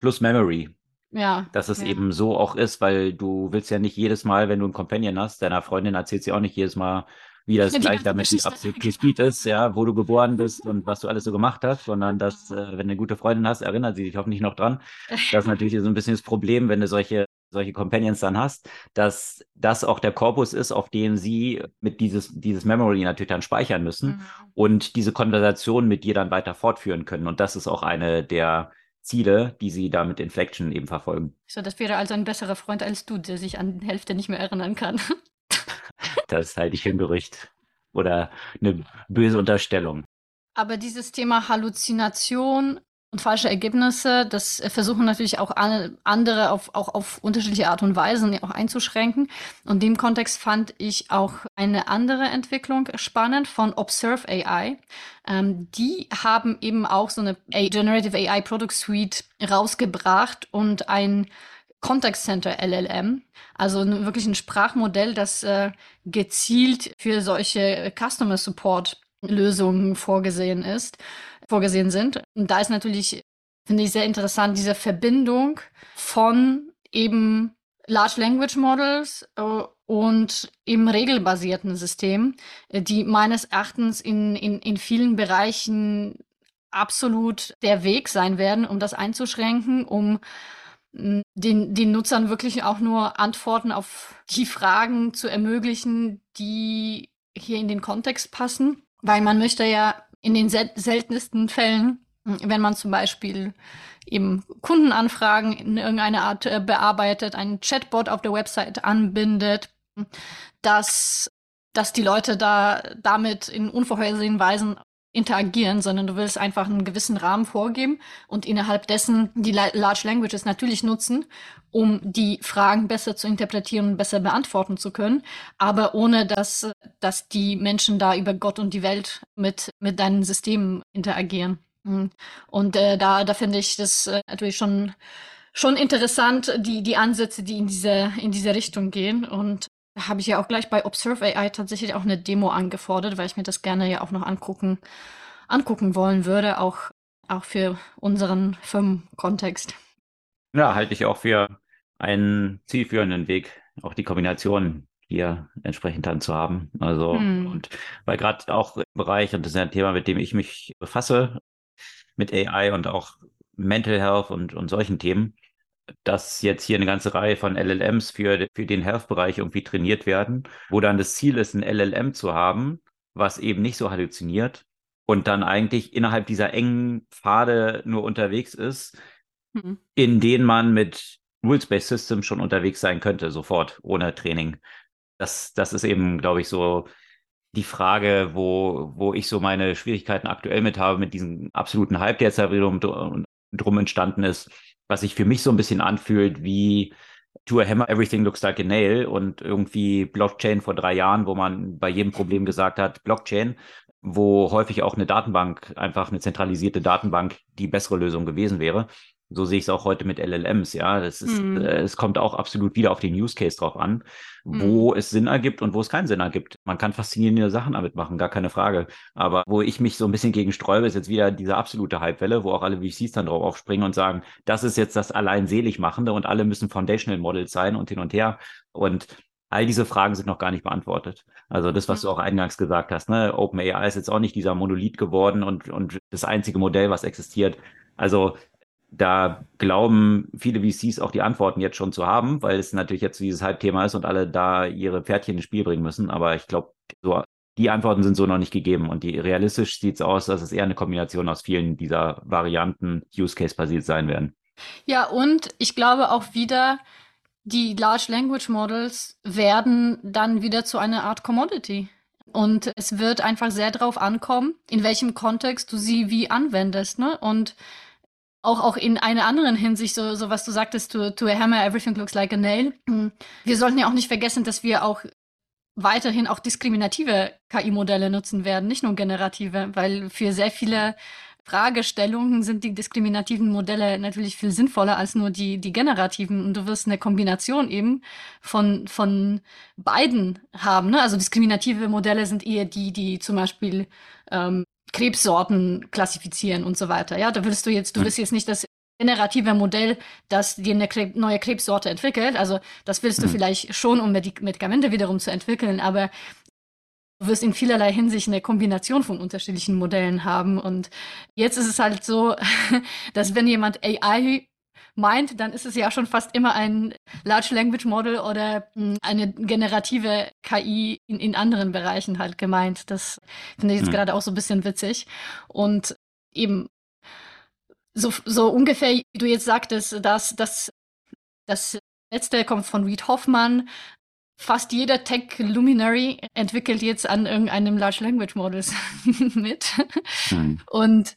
plus Memory. Ja. Dass es ja. eben so auch ist, weil du willst ja nicht jedes Mal, wenn du einen Companion hast, deiner Freundin erzählt sie auch nicht jedes Mal, wie das gleich damit die absolute Speed ist, ja, wo du geboren bist und was du alles so gemacht hast, sondern dass, äh, wenn du eine gute Freundin hast, erinnert sie sich hoffentlich noch dran. <laughs> Das ist natürlich so ein bisschen das Problem, wenn du solche solche Companions dann hast, dass das auch der Korpus ist, auf dem sie mit dieses, dieses Memory natürlich dann speichern müssen mhm. und diese Konversation mit dir dann weiter fortführen können. Und das ist auch eine der Ziele, die sie da mit Inflection eben verfolgen. So, das wäre also ein besserer Freund als du, der sich an die Hälfte nicht mehr erinnern kann. <laughs> <laughs> das halte ich für ein Gerücht oder eine böse Unterstellung. Aber dieses Thema Halluzination und falsche Ergebnisse, das versuchen natürlich auch andere auf, auch auf unterschiedliche Art und Weise auch einzuschränken. Und in dem Kontext fand ich auch eine andere Entwicklung spannend von Observe AI. Ähm, die haben eben auch so eine Generative AI Product Suite rausgebracht und ein Context Center LLM, also wirklich ein Sprachmodell, das äh, gezielt für solche Customer Support Lösungen vorgesehen ist, vorgesehen sind. Und da ist natürlich, finde ich sehr interessant, diese Verbindung von eben Large Language Models äh, und im regelbasierten System, äh, die meines Erachtens in, in, in vielen Bereichen absolut der Weg sein werden, um das einzuschränken, um den, den Nutzern wirklich auch nur Antworten auf die Fragen zu ermöglichen, die hier in den Kontext passen. Weil man möchte ja in den sel seltensten Fällen, wenn man zum Beispiel eben Kundenanfragen in irgendeiner Art äh, bearbeitet, einen Chatbot auf der Website anbindet, dass, dass die Leute da damit in unvorhersehenen Weisen interagieren, sondern du willst einfach einen gewissen Rahmen vorgeben und innerhalb dessen die Large Languages natürlich nutzen, um die Fragen besser zu interpretieren und besser beantworten zu können, aber ohne dass, dass die Menschen da über Gott und die Welt mit, mit deinen Systemen interagieren. Mhm. Und äh, da, da finde ich das äh, natürlich schon, schon interessant, die, die Ansätze, die in diese, in diese Richtung gehen. Und habe ich ja auch gleich bei Observe AI tatsächlich auch eine Demo angefordert, weil ich mir das gerne ja auch noch angucken, angucken wollen würde, auch, auch für unseren Firmenkontext. Ja, halte ich auch für einen zielführenden Weg, auch die Kombination hier entsprechend dann zu haben. Also, hm. und weil gerade auch im Bereich, und das ist ein Thema, mit dem ich mich befasse, mit AI und auch Mental Health und, und solchen Themen, dass jetzt hier eine ganze Reihe von LLMs für, für den Health-Bereich irgendwie trainiert werden, wo dann das Ziel ist, ein LLM zu haben, was eben nicht so halluziniert und dann eigentlich innerhalb dieser engen Pfade nur unterwegs ist, mhm. in denen man mit Rules-Based Systems schon unterwegs sein könnte, sofort, ohne Training. Das, das ist eben, glaube ich, so die Frage, wo, wo ich so meine Schwierigkeiten aktuell mit habe, mit diesem absoluten Hype, der jetzt drum, drum entstanden ist was sich für mich so ein bisschen anfühlt wie To a Hammer, Everything Looks Like a Nail und irgendwie Blockchain vor drei Jahren, wo man bei jedem Problem gesagt hat, Blockchain, wo häufig auch eine Datenbank, einfach eine zentralisierte Datenbank die bessere Lösung gewesen wäre. So sehe ich es auch heute mit LLMs, ja. Das ist, mhm. äh, es kommt auch absolut wieder auf den Use Case drauf an, wo mhm. es Sinn ergibt und wo es keinen Sinn ergibt. Man kann faszinierende Sachen damit machen, gar keine Frage. Aber wo ich mich so ein bisschen gegen sträube, ist jetzt wieder diese absolute Hypewelle, wo auch alle VCs dann drauf aufspringen und sagen, das ist jetzt das allein selig machende und alle müssen Foundational Models sein und hin und her. Und all diese Fragen sind noch gar nicht beantwortet. Also das, was du auch eingangs gesagt hast, ne, OpenAI ist jetzt auch nicht dieser Monolith geworden und, und das einzige Modell, was existiert. Also da glauben viele VCs auch die Antworten jetzt schon zu haben, weil es natürlich jetzt dieses Halbthema ist und alle da ihre Pferdchen ins Spiel bringen müssen. Aber ich glaube, so, die Antworten sind so noch nicht gegeben. Und die realistisch sieht es aus, dass es eher eine Kombination aus vielen dieser Varianten Use Case basiert sein werden. Ja, und ich glaube auch wieder, die Large Language Models werden dann wieder zu einer Art Commodity. Und es wird einfach sehr darauf ankommen, in welchem Kontext du sie wie anwendest. Ne? Und auch, auch in einer anderen Hinsicht, so, so was du sagtest, to, to a hammer, everything looks like a nail. Hm. Wir sollten ja auch nicht vergessen, dass wir auch weiterhin auch diskriminative KI-Modelle nutzen werden, nicht nur generative, weil für sehr viele Fragestellungen sind die diskriminativen Modelle natürlich viel sinnvoller als nur die, die generativen. Und du wirst eine Kombination eben von, von beiden haben. Ne? Also diskriminative Modelle sind eher die, die zum Beispiel ähm, Krebssorten klassifizieren und so weiter. Ja, da willst du jetzt, du hm. willst jetzt nicht das generative Modell, das dir eine Kre neue Krebssorte entwickelt. Also das willst du mhm. vielleicht schon, um Medikamente wiederum zu entwickeln, aber du wirst in vielerlei Hinsicht eine Kombination von unterschiedlichen Modellen haben. Und jetzt ist es halt so, <laughs> dass wenn jemand AI meint, dann ist es ja schon fast immer ein Large Language Model oder hm, eine generative KI in, in anderen Bereichen halt gemeint. Das finde ich jetzt mhm. gerade auch so ein bisschen witzig. Und eben so, so ungefähr, wie du jetzt sagtest, dass das, das letzte kommt von Reed Hoffmann. Fast jeder Tech-Luminary entwickelt jetzt an irgendeinem Large Language Models <laughs> mit. Mhm. Und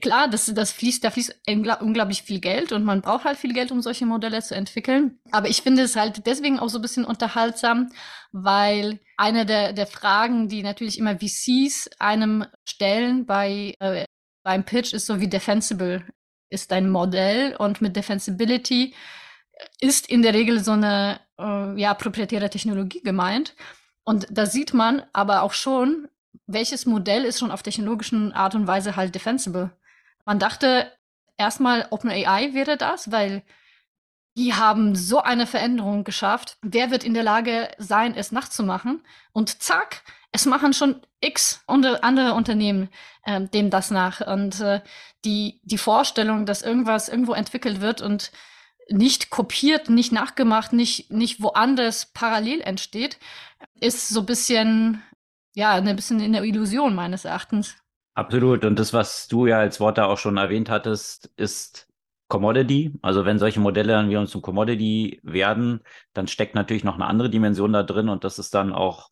klar, das, das fließt, da fließt unglaublich viel Geld und man braucht halt viel Geld, um solche Modelle zu entwickeln. Aber ich finde es halt deswegen auch so ein bisschen unterhaltsam, weil eine der, der Fragen, die natürlich immer VCs einem stellen bei, äh, beim Pitch, ist so wie defensible ist dein Modell und mit Defensibility ist in der Regel so eine äh, ja, proprietäre Technologie gemeint. Und da sieht man aber auch schon, welches Modell ist schon auf technologischen Art und Weise halt defensible. Man dachte erstmal, OpenAI wäre das, weil die haben so eine Veränderung geschafft. Wer wird in der Lage sein, es nachzumachen? Und zack, es machen schon x andere Unternehmen äh, dem das nach. Und äh, die, die Vorstellung, dass irgendwas irgendwo entwickelt wird und nicht kopiert, nicht nachgemacht, nicht, nicht woanders parallel entsteht, ist so ein bisschen, ja, ein bisschen in der Illusion meines Erachtens. Absolut. Und das, was du ja als Wort da auch schon erwähnt hattest, ist Commodity. Also wenn solche Modelle dann wieder zum Commodity werden, dann steckt natürlich noch eine andere Dimension da drin und das ist dann auch,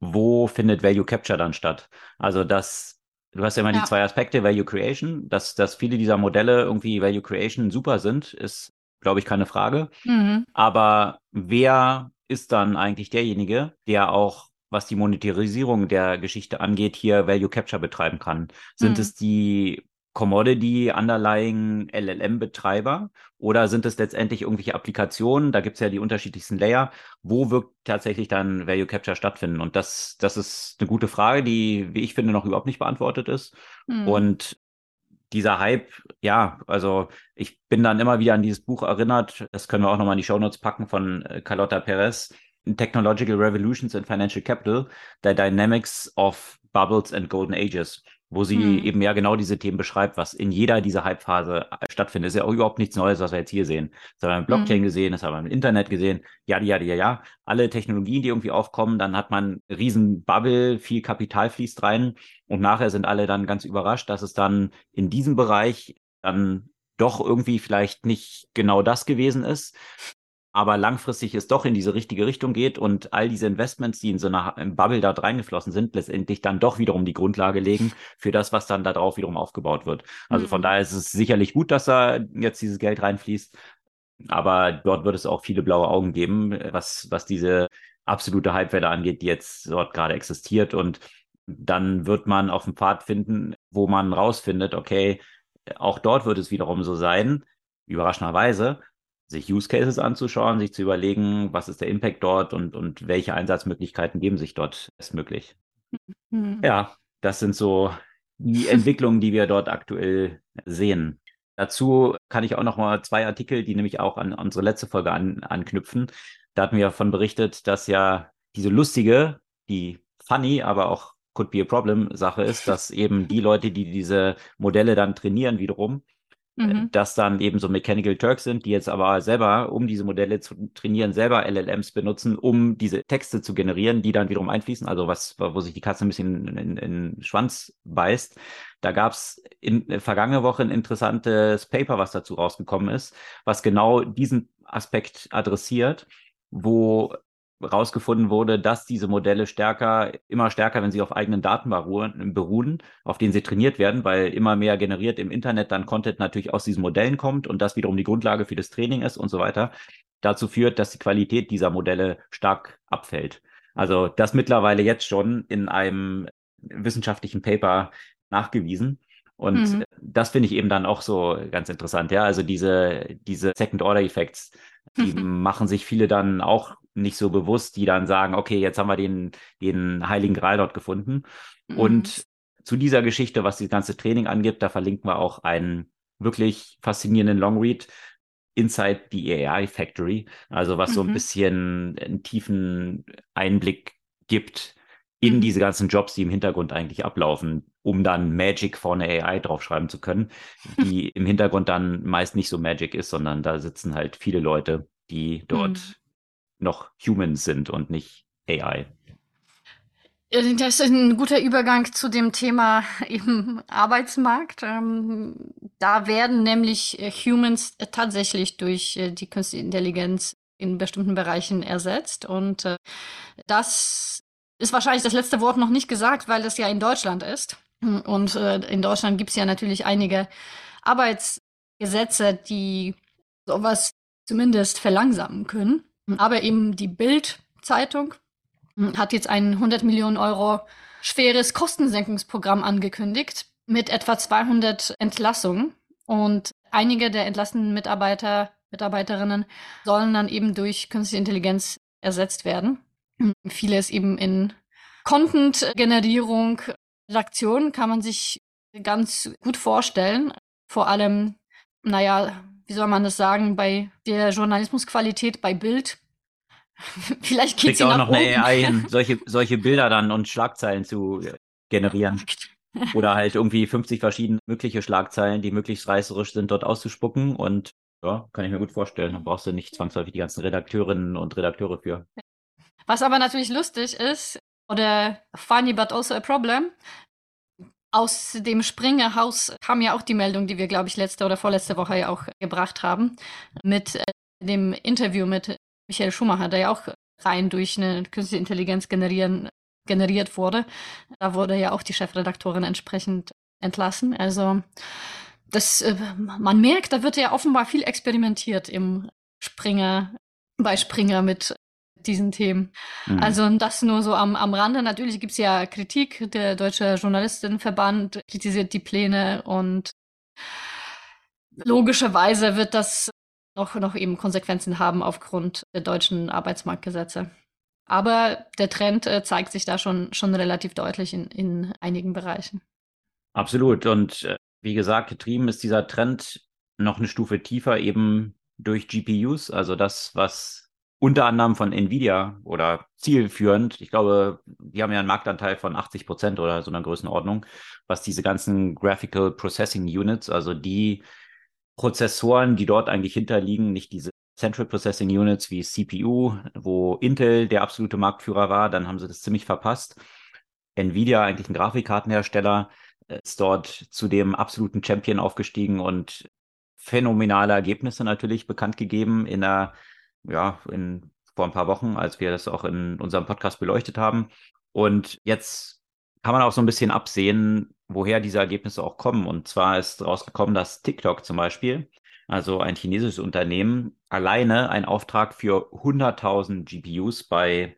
wo findet Value Capture dann statt? Also das, du hast ja immer ja. die zwei Aspekte, Value Creation, dass, dass viele dieser Modelle irgendwie Value Creation super sind, ist, glaube ich, keine Frage. Mhm. Aber wer ist dann eigentlich derjenige, der auch was die Monetarisierung der Geschichte angeht, hier Value Capture betreiben kann. Sind mhm. es die Commodity Underlying LLM-Betreiber oder sind es letztendlich irgendwelche Applikationen? Da gibt es ja die unterschiedlichsten Layer. Wo wird tatsächlich dann Value Capture stattfinden? Und das, das ist eine gute Frage, die, wie ich finde, noch überhaupt nicht beantwortet ist. Mhm. Und dieser Hype, ja, also ich bin dann immer wieder an dieses Buch erinnert. Das können wir auch nochmal in die Shownotes packen von äh, Carlotta Perez. Technological Revolutions in Financial Capital, The Dynamics of Bubbles and Golden Ages wo sie hm. eben ja genau diese Themen beschreibt, was in jeder dieser Hype-Phase äh, stattfindet. Ist ja auch überhaupt nichts Neues, was wir jetzt hier sehen. Das haben wir im Blockchain hm. gesehen, das haben wir im Internet gesehen. Ja, ja, ja, ja. Alle Technologien, die irgendwie aufkommen, dann hat man riesen Bubble, viel Kapital fließt rein und nachher sind alle dann ganz überrascht, dass es dann in diesem Bereich dann doch irgendwie vielleicht nicht genau das gewesen ist aber langfristig es doch in diese richtige Richtung geht und all diese Investments, die in so einer Bubble da reingeflossen sind, letztendlich dann doch wiederum die Grundlage legen für das, was dann darauf wiederum aufgebaut wird. Also mhm. von daher ist es sicherlich gut, dass da jetzt dieses Geld reinfließt, aber dort wird es auch viele blaue Augen geben, was, was diese absolute Hypewelle angeht, die jetzt dort gerade existiert und dann wird man auf dem Pfad finden, wo man rausfindet, okay, auch dort wird es wiederum so sein, überraschenderweise, sich Use Cases anzuschauen, sich zu überlegen, was ist der Impact dort und, und welche Einsatzmöglichkeiten geben sich dort bestmöglich. Mhm. Ja, das sind so die <laughs> Entwicklungen, die wir dort aktuell sehen. Dazu kann ich auch noch mal zwei Artikel, die nämlich auch an unsere letzte Folge an, anknüpfen. Da hatten wir davon berichtet, dass ja diese lustige, die funny, aber auch could be a problem Sache ist, dass eben die Leute, die diese Modelle dann trainieren, wiederum mhm. dass dann eben so Mechanical Turks sind, die jetzt aber selber, um diese Modelle zu trainieren, selber LLMs benutzen, um diese Texte zu generieren, die dann wiederum einfließen, also was, wo sich die Katze ein bisschen in, in, in den Schwanz beißt. Da gab es in äh, vergangene Woche ein interessantes Paper, was dazu rausgekommen ist, was genau diesen Aspekt adressiert, wo rausgefunden wurde, dass diese Modelle stärker, immer stärker, wenn sie auf eigenen Daten beruhen, auf denen sie trainiert werden, weil immer mehr generiert im Internet dann Content natürlich aus diesen Modellen kommt und das wiederum die Grundlage für das Training ist und so weiter, dazu führt, dass die Qualität dieser Modelle stark abfällt. Also das mittlerweile jetzt schon in einem wissenschaftlichen Paper nachgewiesen. Und mhm. das finde ich eben dann auch so ganz interessant, ja. Also diese, diese Second-Order-Effects, die <laughs> machen sich viele dann auch nicht so bewusst, die dann sagen, okay, jetzt haben wir den, den Heiligen Gral dort gefunden. Mhm. Und zu dieser Geschichte, was das ganze Training angibt, da verlinken wir auch einen wirklich faszinierenden Longread, Inside the AI Factory, also was mhm. so ein mhm. bisschen einen tiefen Einblick gibt in mhm. diese ganzen Jobs, die im Hintergrund eigentlich ablaufen, um dann Magic vorne AI draufschreiben zu können, die <laughs> im Hintergrund dann meist nicht so Magic ist, sondern da sitzen halt viele Leute, die dort mhm noch Humans sind und nicht AI. Das ist ein guter Übergang zu dem Thema <laughs> im Arbeitsmarkt. Ähm, da werden nämlich äh, Humans tatsächlich durch äh, die künstliche Intelligenz in bestimmten Bereichen ersetzt. Und äh, das ist wahrscheinlich das letzte Wort noch nicht gesagt, weil das ja in Deutschland ist. Und in Deutschland gibt es ja natürlich einige Arbeitsgesetze, die sowas zumindest verlangsamen können. Aber eben die Bild-Zeitung hat jetzt ein 100 Millionen Euro schweres Kostensenkungsprogramm angekündigt mit etwa 200 Entlassungen. Und einige der entlassenen Mitarbeiter Mitarbeiterinnen sollen dann eben durch künstliche Intelligenz ersetzt werden. Vieles eben in Content-Generierung, Redaktion kann man sich ganz gut vorstellen. Vor allem, naja, wie soll man das sagen, bei der Journalismusqualität bei Bild. <laughs> Vielleicht geht es auch noch oben. eine AI hin, <laughs> solche, solche Bilder dann und Schlagzeilen zu generieren. Oder halt irgendwie 50 verschiedene mögliche Schlagzeilen, die möglichst reißerisch sind, dort auszuspucken. Und ja, kann ich mir gut vorstellen. Da brauchst du nicht zwangsläufig die ganzen Redakteurinnen und Redakteure für. Was aber natürlich lustig ist, oder funny but also a problem, aus dem Springerhaus kam ja auch die Meldung, die wir, glaube ich, letzte oder vorletzte Woche ja auch gebracht haben, mit äh, dem Interview mit Michael Schumacher, der ja auch rein durch eine künstliche Intelligenz generieren, generiert wurde. Da wurde ja auch die Chefredaktorin entsprechend entlassen. Also das, äh, man merkt, da wird ja offenbar viel experimentiert im Springer, bei Springer mit diesen Themen. Mhm. Also das nur so am, am Rande. Natürlich gibt es ja Kritik. Der Deutsche Journalistinnenverband kritisiert die Pläne und logischerweise wird das noch, noch eben Konsequenzen haben aufgrund der deutschen Arbeitsmarktgesetze. Aber der Trend äh, zeigt sich da schon, schon relativ deutlich in, in einigen Bereichen. Absolut. Und äh, wie gesagt, getrieben ist dieser Trend noch eine Stufe tiefer eben durch GPUs, also das, was unter anderem von Nvidia oder zielführend, ich glaube, die haben ja einen Marktanteil von 80 Prozent oder so einer Größenordnung, was diese ganzen Graphical Processing Units, also die Prozessoren, die dort eigentlich hinterliegen, nicht diese Central Processing Units wie CPU, wo Intel der absolute Marktführer war, dann haben sie das ziemlich verpasst. Nvidia, eigentlich ein Grafikkartenhersteller, ist dort zu dem absoluten Champion aufgestiegen und phänomenale Ergebnisse natürlich bekannt gegeben in der, ja, in, vor ein paar Wochen, als wir das auch in unserem Podcast beleuchtet haben. Und jetzt kann man auch so ein bisschen absehen, woher diese Ergebnisse auch kommen. Und zwar ist rausgekommen, dass TikTok zum Beispiel also ein chinesisches Unternehmen, alleine einen Auftrag für 100.000 GPUs bei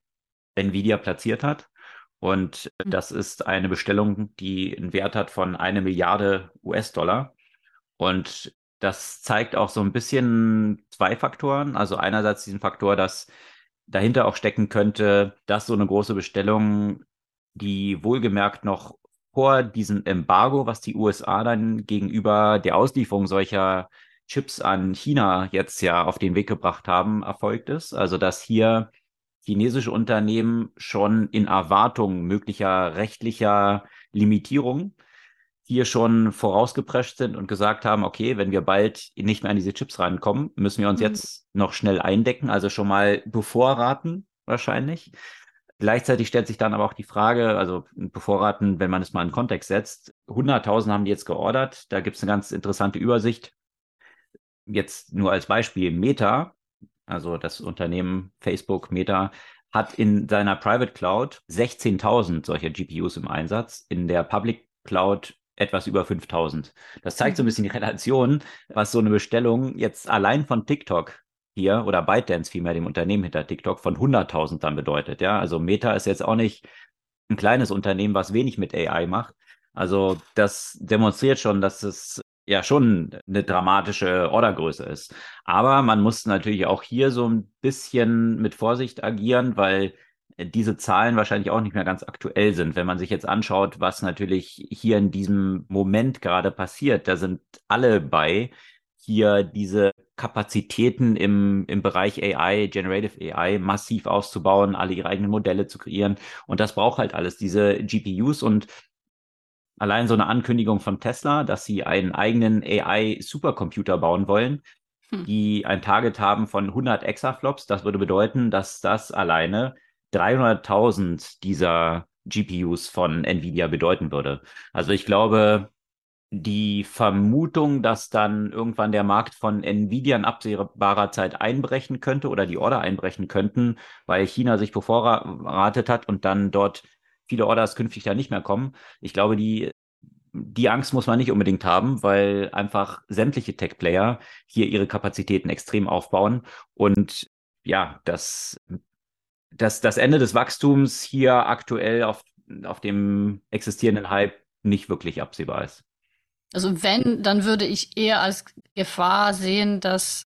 Nvidia platziert hat. Und hm. das ist eine Bestellung, die einen Wert hat von eine Milliarde US-Dollar. Und das zeigt auch so ein bisschen zwei Faktoren. Also einerseits diesen Faktor, dass dahinter auch stecken könnte, dass so eine große Bestellung, die wohlgemerkt noch vor diesem Embargo, was die USA dann gegenüber der Auslieferung solcher Chips an China jetzt ja auf den Weg gebracht haben, erfolgt ist. Also dass hier chinesische Unternehmen schon in Erwartung möglicher rechtlicher Limitierung hier schon vorausgeprescht sind und gesagt haben, okay, wenn wir bald nicht mehr an diese Chips rankommen, müssen wir uns mhm. jetzt noch schnell eindecken, also schon mal bevorraten wahrscheinlich. Gleichzeitig stellt sich dann aber auch die Frage, also bevorraten, wenn man es mal in Kontext setzt, 100.000 haben die jetzt geordert. Da gibt es eine ganz interessante Übersicht jetzt nur als Beispiel Meta, also das Unternehmen Facebook Meta, hat in seiner Private Cloud 16.000 solcher GPUs im Einsatz, in der Public Cloud etwas über 5000. Das zeigt so ein mhm. bisschen die Relation, was so eine Bestellung jetzt allein von TikTok hier oder ByteDance vielmehr dem Unternehmen hinter TikTok von 100.000 dann bedeutet. Ja, also Meta ist jetzt auch nicht ein kleines Unternehmen, was wenig mit AI macht. Also das demonstriert schon, dass es ja schon eine dramatische Ordergröße ist. Aber man muss natürlich auch hier so ein bisschen mit Vorsicht agieren, weil diese Zahlen wahrscheinlich auch nicht mehr ganz aktuell sind. Wenn man sich jetzt anschaut, was natürlich hier in diesem Moment gerade passiert, da sind alle bei, hier diese Kapazitäten im, im Bereich AI, Generative AI, massiv auszubauen, alle ihre eigenen Modelle zu kreieren. Und das braucht halt alles, diese GPUs. Und Allein so eine Ankündigung von Tesla, dass sie einen eigenen AI-Supercomputer bauen wollen, hm. die ein Target haben von 100 Exaflops. Das würde bedeuten, dass das alleine 300.000 dieser GPUs von Nvidia bedeuten würde. Also ich glaube, die Vermutung, dass dann irgendwann der Markt von Nvidia in absehbarer Zeit einbrechen könnte oder die Order einbrechen könnten, weil China sich bevorratet hat und dann dort viele Orders künftig da nicht mehr kommen. Ich glaube, die, die Angst muss man nicht unbedingt haben, weil einfach sämtliche Tech-Player hier ihre Kapazitäten extrem aufbauen und ja, das, das, das Ende des Wachstums hier aktuell auf, auf dem existierenden Hype nicht wirklich absehbar ist. Also wenn, dann würde ich eher als Gefahr sehen, dass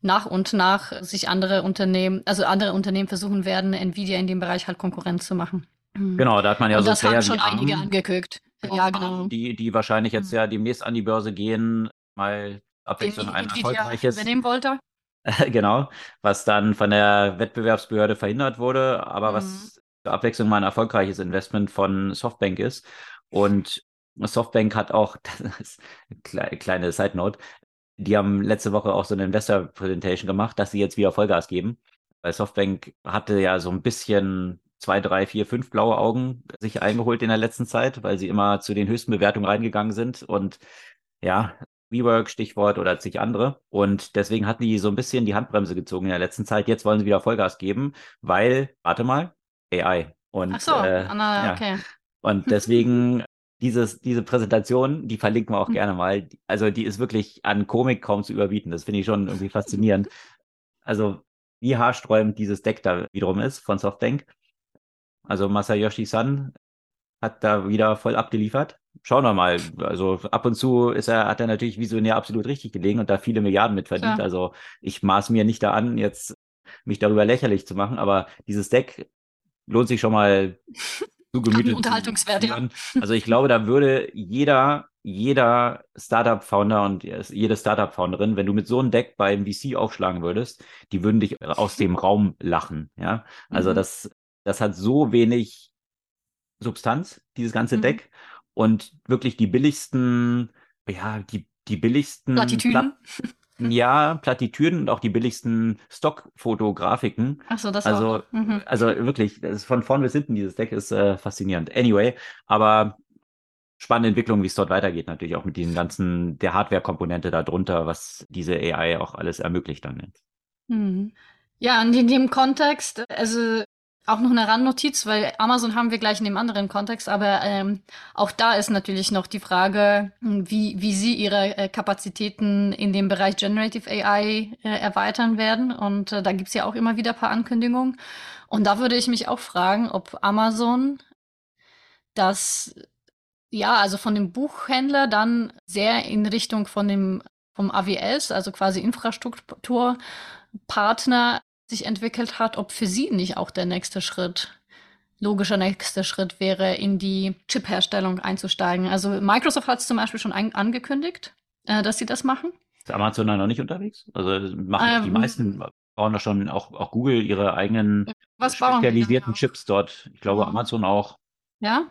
nach und nach sich andere Unternehmen, also andere Unternehmen versuchen werden, Nvidia in dem Bereich halt Konkurrenz zu machen. Mhm. Genau, da hat man ja und so das Player haben schon Arm, einige angekündigt. Ja, genau. die, die wahrscheinlich jetzt Mhm. ja demnächst an die Börse gehen, mal Den Abwechslung ein erfolgreiches, übernehmen wollte. <laughs> genau, was dann von der Wettbewerbsbehörde verhindert wurde, aber Mhm. was zur Abwechslung mal ein erfolgreiches Investment von Softbank ist. Und Softbank hat auch, <laughs> das ist eine klei- kleine Side Note, die haben letzte Woche auch so eine Investor Presentation gemacht, dass sie jetzt wieder Vollgas geben. Weil Softbank hatte ja so ein bisschen zwei, drei, vier, fünf blaue Augen sich eingeholt in der letzten Zeit, weil sie immer zu den höchsten Bewertungen reingegangen sind und ja, WeWork, Stichwort oder zig andere. Und deswegen hatten die so ein bisschen die Handbremse gezogen in der letzten Zeit. Jetzt wollen sie wieder Vollgas geben, weil, warte mal, AI. Und, Ach so, äh, Anna, ja. okay. Und <laughs> deswegen dieses, diese Präsentation, die verlinken wir auch Mhm. gerne mal. Also die ist wirklich an Komik kaum zu überbieten. Das finde ich schon irgendwie faszinierend. <laughs> Also wie haarsträubend dieses Deck da wiederum ist von Softbank. Also Masayoshi Son hat da wieder voll abgeliefert. Schauen wir mal. Also ab und zu ist er, hat er natürlich visionär absolut richtig gelegen und da viele Milliarden mit verdient. Klar. Also ich maß mir nicht da an, jetzt mich darüber lächerlich zu machen, aber dieses Deck lohnt sich schon mal <laughs> zu Gemüte zu Unterhaltungswert, ja. Also ich glaube, da würde jeder, jeder Startup-Founder und jede Startup-Founderin, wenn du mit so einem Deck beim VC aufschlagen würdest, die würden dich aus dem <laughs> Raum lachen. Ja, also Mhm. das, das hat so wenig Substanz, dieses ganze Mhm. Deck und wirklich die billigsten, ja, die, die billigsten Plattitüden. Plat- ja, Plattitüden und auch die billigsten Stockfotografiken. Ach so, das Also. Mhm. also wirklich, von vorn bis hinten, dieses Deck ist äh, faszinierend. Anyway, aber spannende Entwicklung, wie es dort weitergeht, natürlich auch mit diesen ganzen, der Hardware-Komponente darunter, was diese AI auch alles ermöglicht dann. Mhm. Ja, und in dem Kontext, also auch noch eine Randnotiz, weil Amazon haben wir gleich in dem anderen Kontext, aber ähm, auch da ist natürlich noch die Frage, hm, wie, wie sie ihre äh, Kapazitäten in dem Bereich Generative AI äh, erweitern werden. Und äh, da gibt's ja auch immer wieder ein paar Ankündigungen. Und da würde ich mich auch fragen, ob Amazon das, ja, also von dem Buchhändler dann sehr in Richtung von dem, vom AWS, also quasi Infrastrukturpartner sich entwickelt hat, ob für sie nicht auch der nächste Schritt, logischer nächster Schritt wäre, in die Chip-Herstellung einzusteigen. Also Microsoft hat es zum Beispiel schon angekündigt, äh, dass sie das machen. Ist Amazon da noch nicht unterwegs? Also machen Ähm, die meisten bauen da schon, auch, auch Google, ihre eigenen spezialisierten? Chips dort. Ich glaube. Amazon auch. Ja?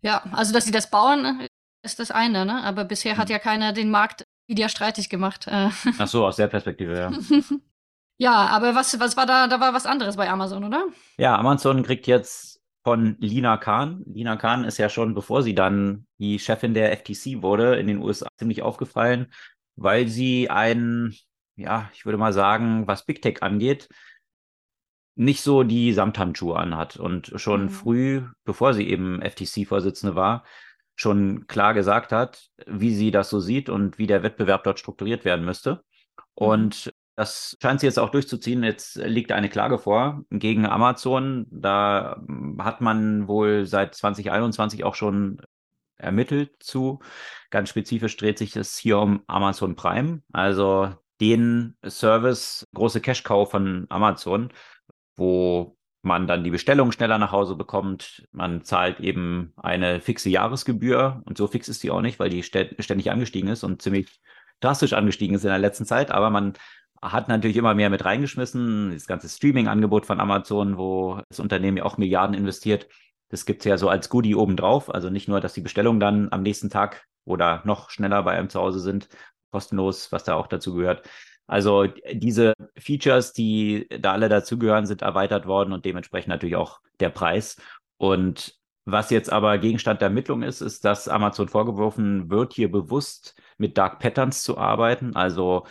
Ja, also dass sie das bauen, ist das eine, ne? Aber bisher hat Mhm. ja keiner den Markt wieder streitig gemacht. Äh. Ach so, aus der Perspektive, ja. <laughs> ja, aber was, was war da? Da war was anderes bei Amazon, oder? Ja, Amazon kriegt jetzt von Lina Khan. Lina Khan ist ja schon, bevor sie dann die Chefin der FTC wurde, in den USA ziemlich aufgefallen, weil sie ein, ja, ich würde mal sagen, was Big Tech angeht, nicht so die Samthandschuhe anhat und schon Mhm. früh, bevor sie eben FTC-Vorsitzende war, schon klar gesagt hat, wie sie das so sieht und wie der Wettbewerb dort strukturiert werden müsste. Und das scheint sie jetzt auch durchzuziehen. Jetzt liegt eine Klage vor gegen Amazon. Da ähm, hat man wohl seit 2021 auch schon ermittelt zu. Ganz spezifisch dreht sich es hier um Amazon Prime, also den Service, große Cash-Cow von Amazon, wo man dann die Bestellung schneller nach Hause bekommt. Man zahlt eben eine fixe Jahresgebühr und so fix ist die auch nicht, weil die stä- ständig angestiegen ist und ziemlich drastisch angestiegen ist in der letzten Zeit. Aber man hat natürlich immer mehr mit reingeschmissen. Das ganze Streaming-Angebot von Amazon, wo das Unternehmen ja auch Milliarden investiert. Das gibt's ja so als Goodie obendrauf. Also nicht nur, dass die Bestellungen dann am nächsten Tag oder noch schneller bei einem zu Hause sind, kostenlos, was da auch dazu gehört. Also diese Features, die da alle dazugehören, sind erweitert worden und dementsprechend natürlich auch der Preis. Und was jetzt aber Gegenstand der Ermittlung ist, ist, dass Amazon vorgeworfen wird, hier bewusst mit Dark Patterns zu arbeiten, also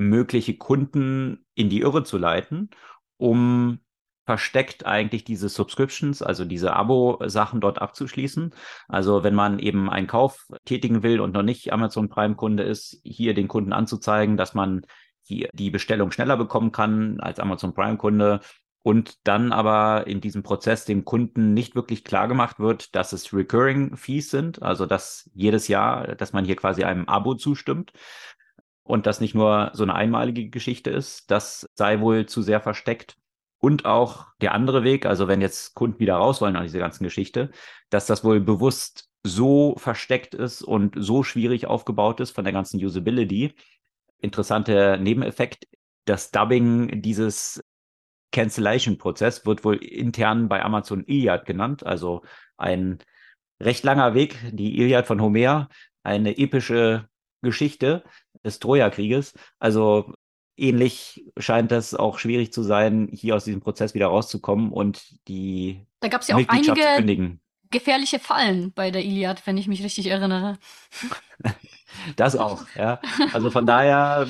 mögliche Kunden in die Irre zu leiten, um versteckt eigentlich diese Subscriptions, also diese Abo-Sachen dort abzuschließen. Also wenn man eben einen Kauf tätigen will und noch nicht Amazon Prime-Kunde ist, hier den Kunden anzuzeigen, dass man die, die Bestellung schneller bekommen kann als Amazon Prime-Kunde und dann aber in diesem Prozess dem Kunden nicht wirklich klar gemacht wird, dass es Recurring Fees sind, also dass jedes Jahr, dass man hier quasi einem Abo zustimmt und das nicht nur so eine einmalige Geschichte ist. Das sei wohl zu sehr versteckt. Und auch der andere Weg, also wenn jetzt Kunden wieder raus wollen an diese ganzen Geschichte, dass das wohl bewusst so versteckt ist und so schwierig aufgebaut ist von der ganzen Usability. Interessanter Nebeneffekt, das Dubbing dieses Cancellation-Prozess wird wohl intern bei Amazon Iliad genannt, also ein recht langer Weg, die Iliad von Homer, eine epische Geschichte des Trojakrieges. Also ähnlich scheint das auch schwierig zu sein, hier aus diesem Prozess wieder rauszukommen und die da gab es ja auch einige gefährliche Fallen bei der Iliad, wenn ich mich richtig erinnere. <laughs> das auch, ja. Also von daher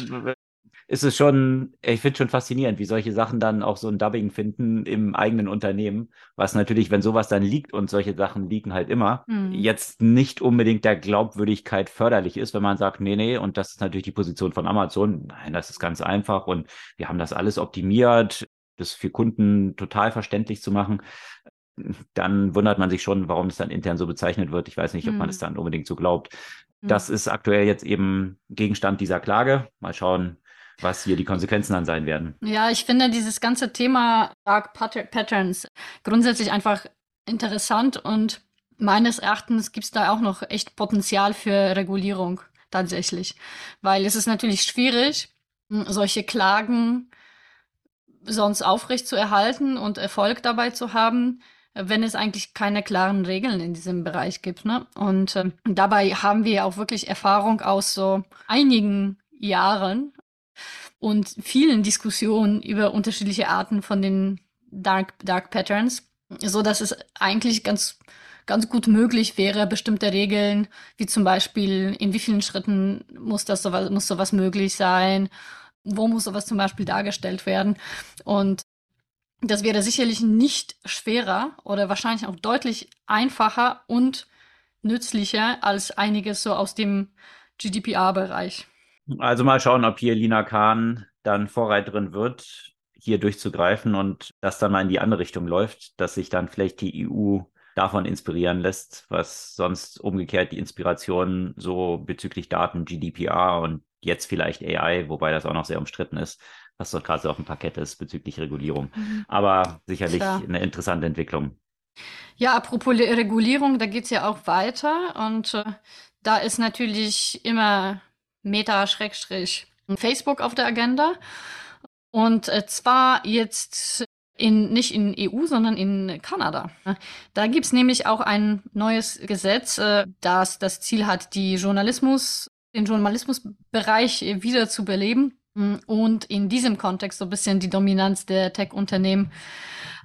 ist es schon, ich finde schon faszinierend, wie solche Sachen dann auch so ein Dubbing finden im eigenen Unternehmen, was natürlich, wenn sowas dann liegt und solche Sachen liegen halt immer, mhm. jetzt nicht unbedingt der Glaubwürdigkeit förderlich ist, wenn man sagt, nee, nee, und das ist natürlich die Position von Amazon. Nein, das ist ganz einfach und wir haben das alles optimiert, das für Kunden total verständlich zu machen dann wundert man sich schon, warum es dann intern so bezeichnet wird. Ich weiß nicht, ob man es dann unbedingt so glaubt. Das hm. ist aktuell jetzt eben Gegenstand dieser Klage. Mal schauen, was hier die Konsequenzen dann sein werden. Ja, ich finde dieses ganze Thema Dark Patterns grundsätzlich einfach interessant und meines Erachtens gibt es da auch noch echt Potenzial für Regulierung tatsächlich, weil es ist natürlich schwierig, solche Klagen sonst aufrecht zu erhalten und Erfolg dabei zu haben, wenn es eigentlich keine klaren Regeln in diesem Bereich gibt. Ne? Und äh, dabei haben wir auch wirklich Erfahrung aus so einigen Jahren und vielen Diskussionen über unterschiedliche Arten von den Dark, Dark Patterns, so dass es eigentlich ganz ganz gut möglich wäre, bestimmte Regeln, wie zum Beispiel, in wie vielen Schritten muss das sowas, muss sowas möglich sein, wo muss sowas zum Beispiel dargestellt werden. Und das wäre sicherlich nicht schwerer oder wahrscheinlich auch deutlich einfacher und nützlicher als einiges so aus dem GDPR-Bereich. Also mal schauen, ob hier Lina Kahn dann Vorreiterin wird, hier durchzugreifen und das dann mal in die andere Richtung läuft, dass sich dann vielleicht die EU davon inspirieren lässt, was sonst umgekehrt die Inspiration so bezüglich Daten, GDPR und jetzt vielleicht AI, wobei das auch noch sehr umstritten ist, was dort gerade so auf dem Parkett ist bezüglich Regulierung. Mhm. Aber sicherlich Klar. eine interessante Entwicklung. Ja, apropos Regulierung, da geht es ja auch weiter und äh, da ist natürlich immer Meta-Facebook auf der Agenda. Und äh, zwar jetzt in, nicht in EU, sondern in Kanada. Da gibt es nämlich auch ein neues Gesetz, äh, das das Ziel hat, die Journalismus, den Journalismusbereich wieder zu beleben mm, und in diesem Kontext so ein bisschen die Dominanz der Tech-Unternehmen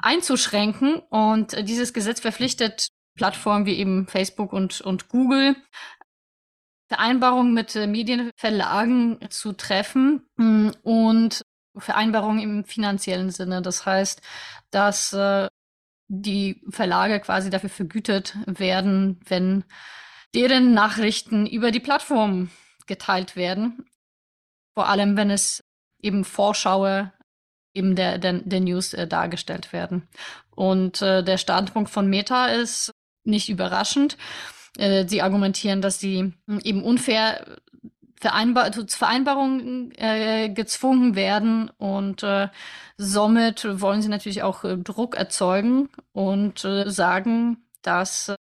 einzuschränken. Und äh, dieses Gesetz verpflichtet Plattformen wie eben Facebook und, und Google Vereinbarungen mit äh, Medienverlagen zu treffen hm, und Vereinbarungen im finanziellen Sinne. Das heißt, dass äh, die Verlage quasi dafür vergütet werden, wenn deren Nachrichten über die Plattform geteilt werden. Vor allem, wenn es eben Vorschaue eben der, der, der News äh, dargestellt werden. Und äh, der Standpunkt von Meta ist nicht überraschend. Äh, sie argumentieren, dass sie hm, eben unfair Vereinbar zu Vereinbarungen äh, gezwungen werden und äh, somit wollen sie natürlich auch äh, Druck erzeugen und äh, sagen, dass äh,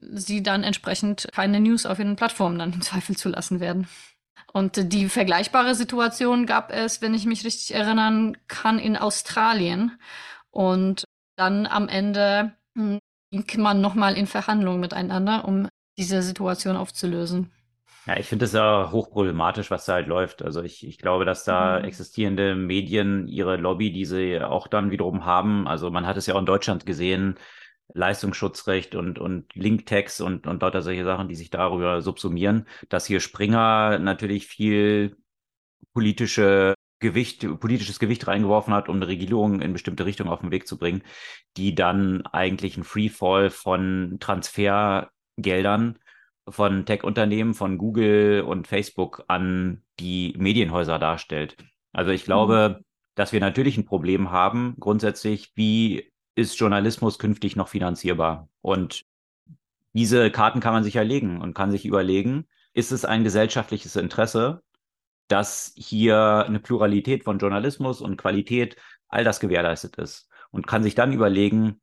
sie dann entsprechend keine News auf ihren Plattformen dann im Zweifel zulassen werden. Und die vergleichbare Situation gab es, wenn ich mich richtig erinnern kann, in Australien. Und dann am Ende hm, ging man nochmal in Verhandlungen miteinander, um diese Situation aufzulösen. Ja, ich finde es ja hochproblematisch, was da halt läuft. Also ich, ich glaube, dass da mhm. existierende Medien ihre Lobby, die sie auch dann wiederum haben, also man hat es ja auch in Deutschland gesehen, Leistungsschutzrecht und, und Linktext und, und lauter solche Sachen, die sich darüber subsumieren, dass hier Springer natürlich viel politische Gewicht, politisches Gewicht reingeworfen hat, um eine Regierung in bestimmte Richtungen auf den Weg zu bringen, die dann eigentlich ein Freefall von Transfergeldern von Tech-Unternehmen, von Google und Facebook an die Medienhäuser darstellt. Also ich glaube, mhm. dass wir natürlich ein Problem haben, grundsätzlich, wie ist Journalismus künftig noch finanzierbar? Und diese Karten kann man sich erlegen und kann sich überlegen, ist es ein gesellschaftliches Interesse, dass hier eine Pluralität von Journalismus und Qualität, all das gewährleistet ist. Und kann sich dann überlegen,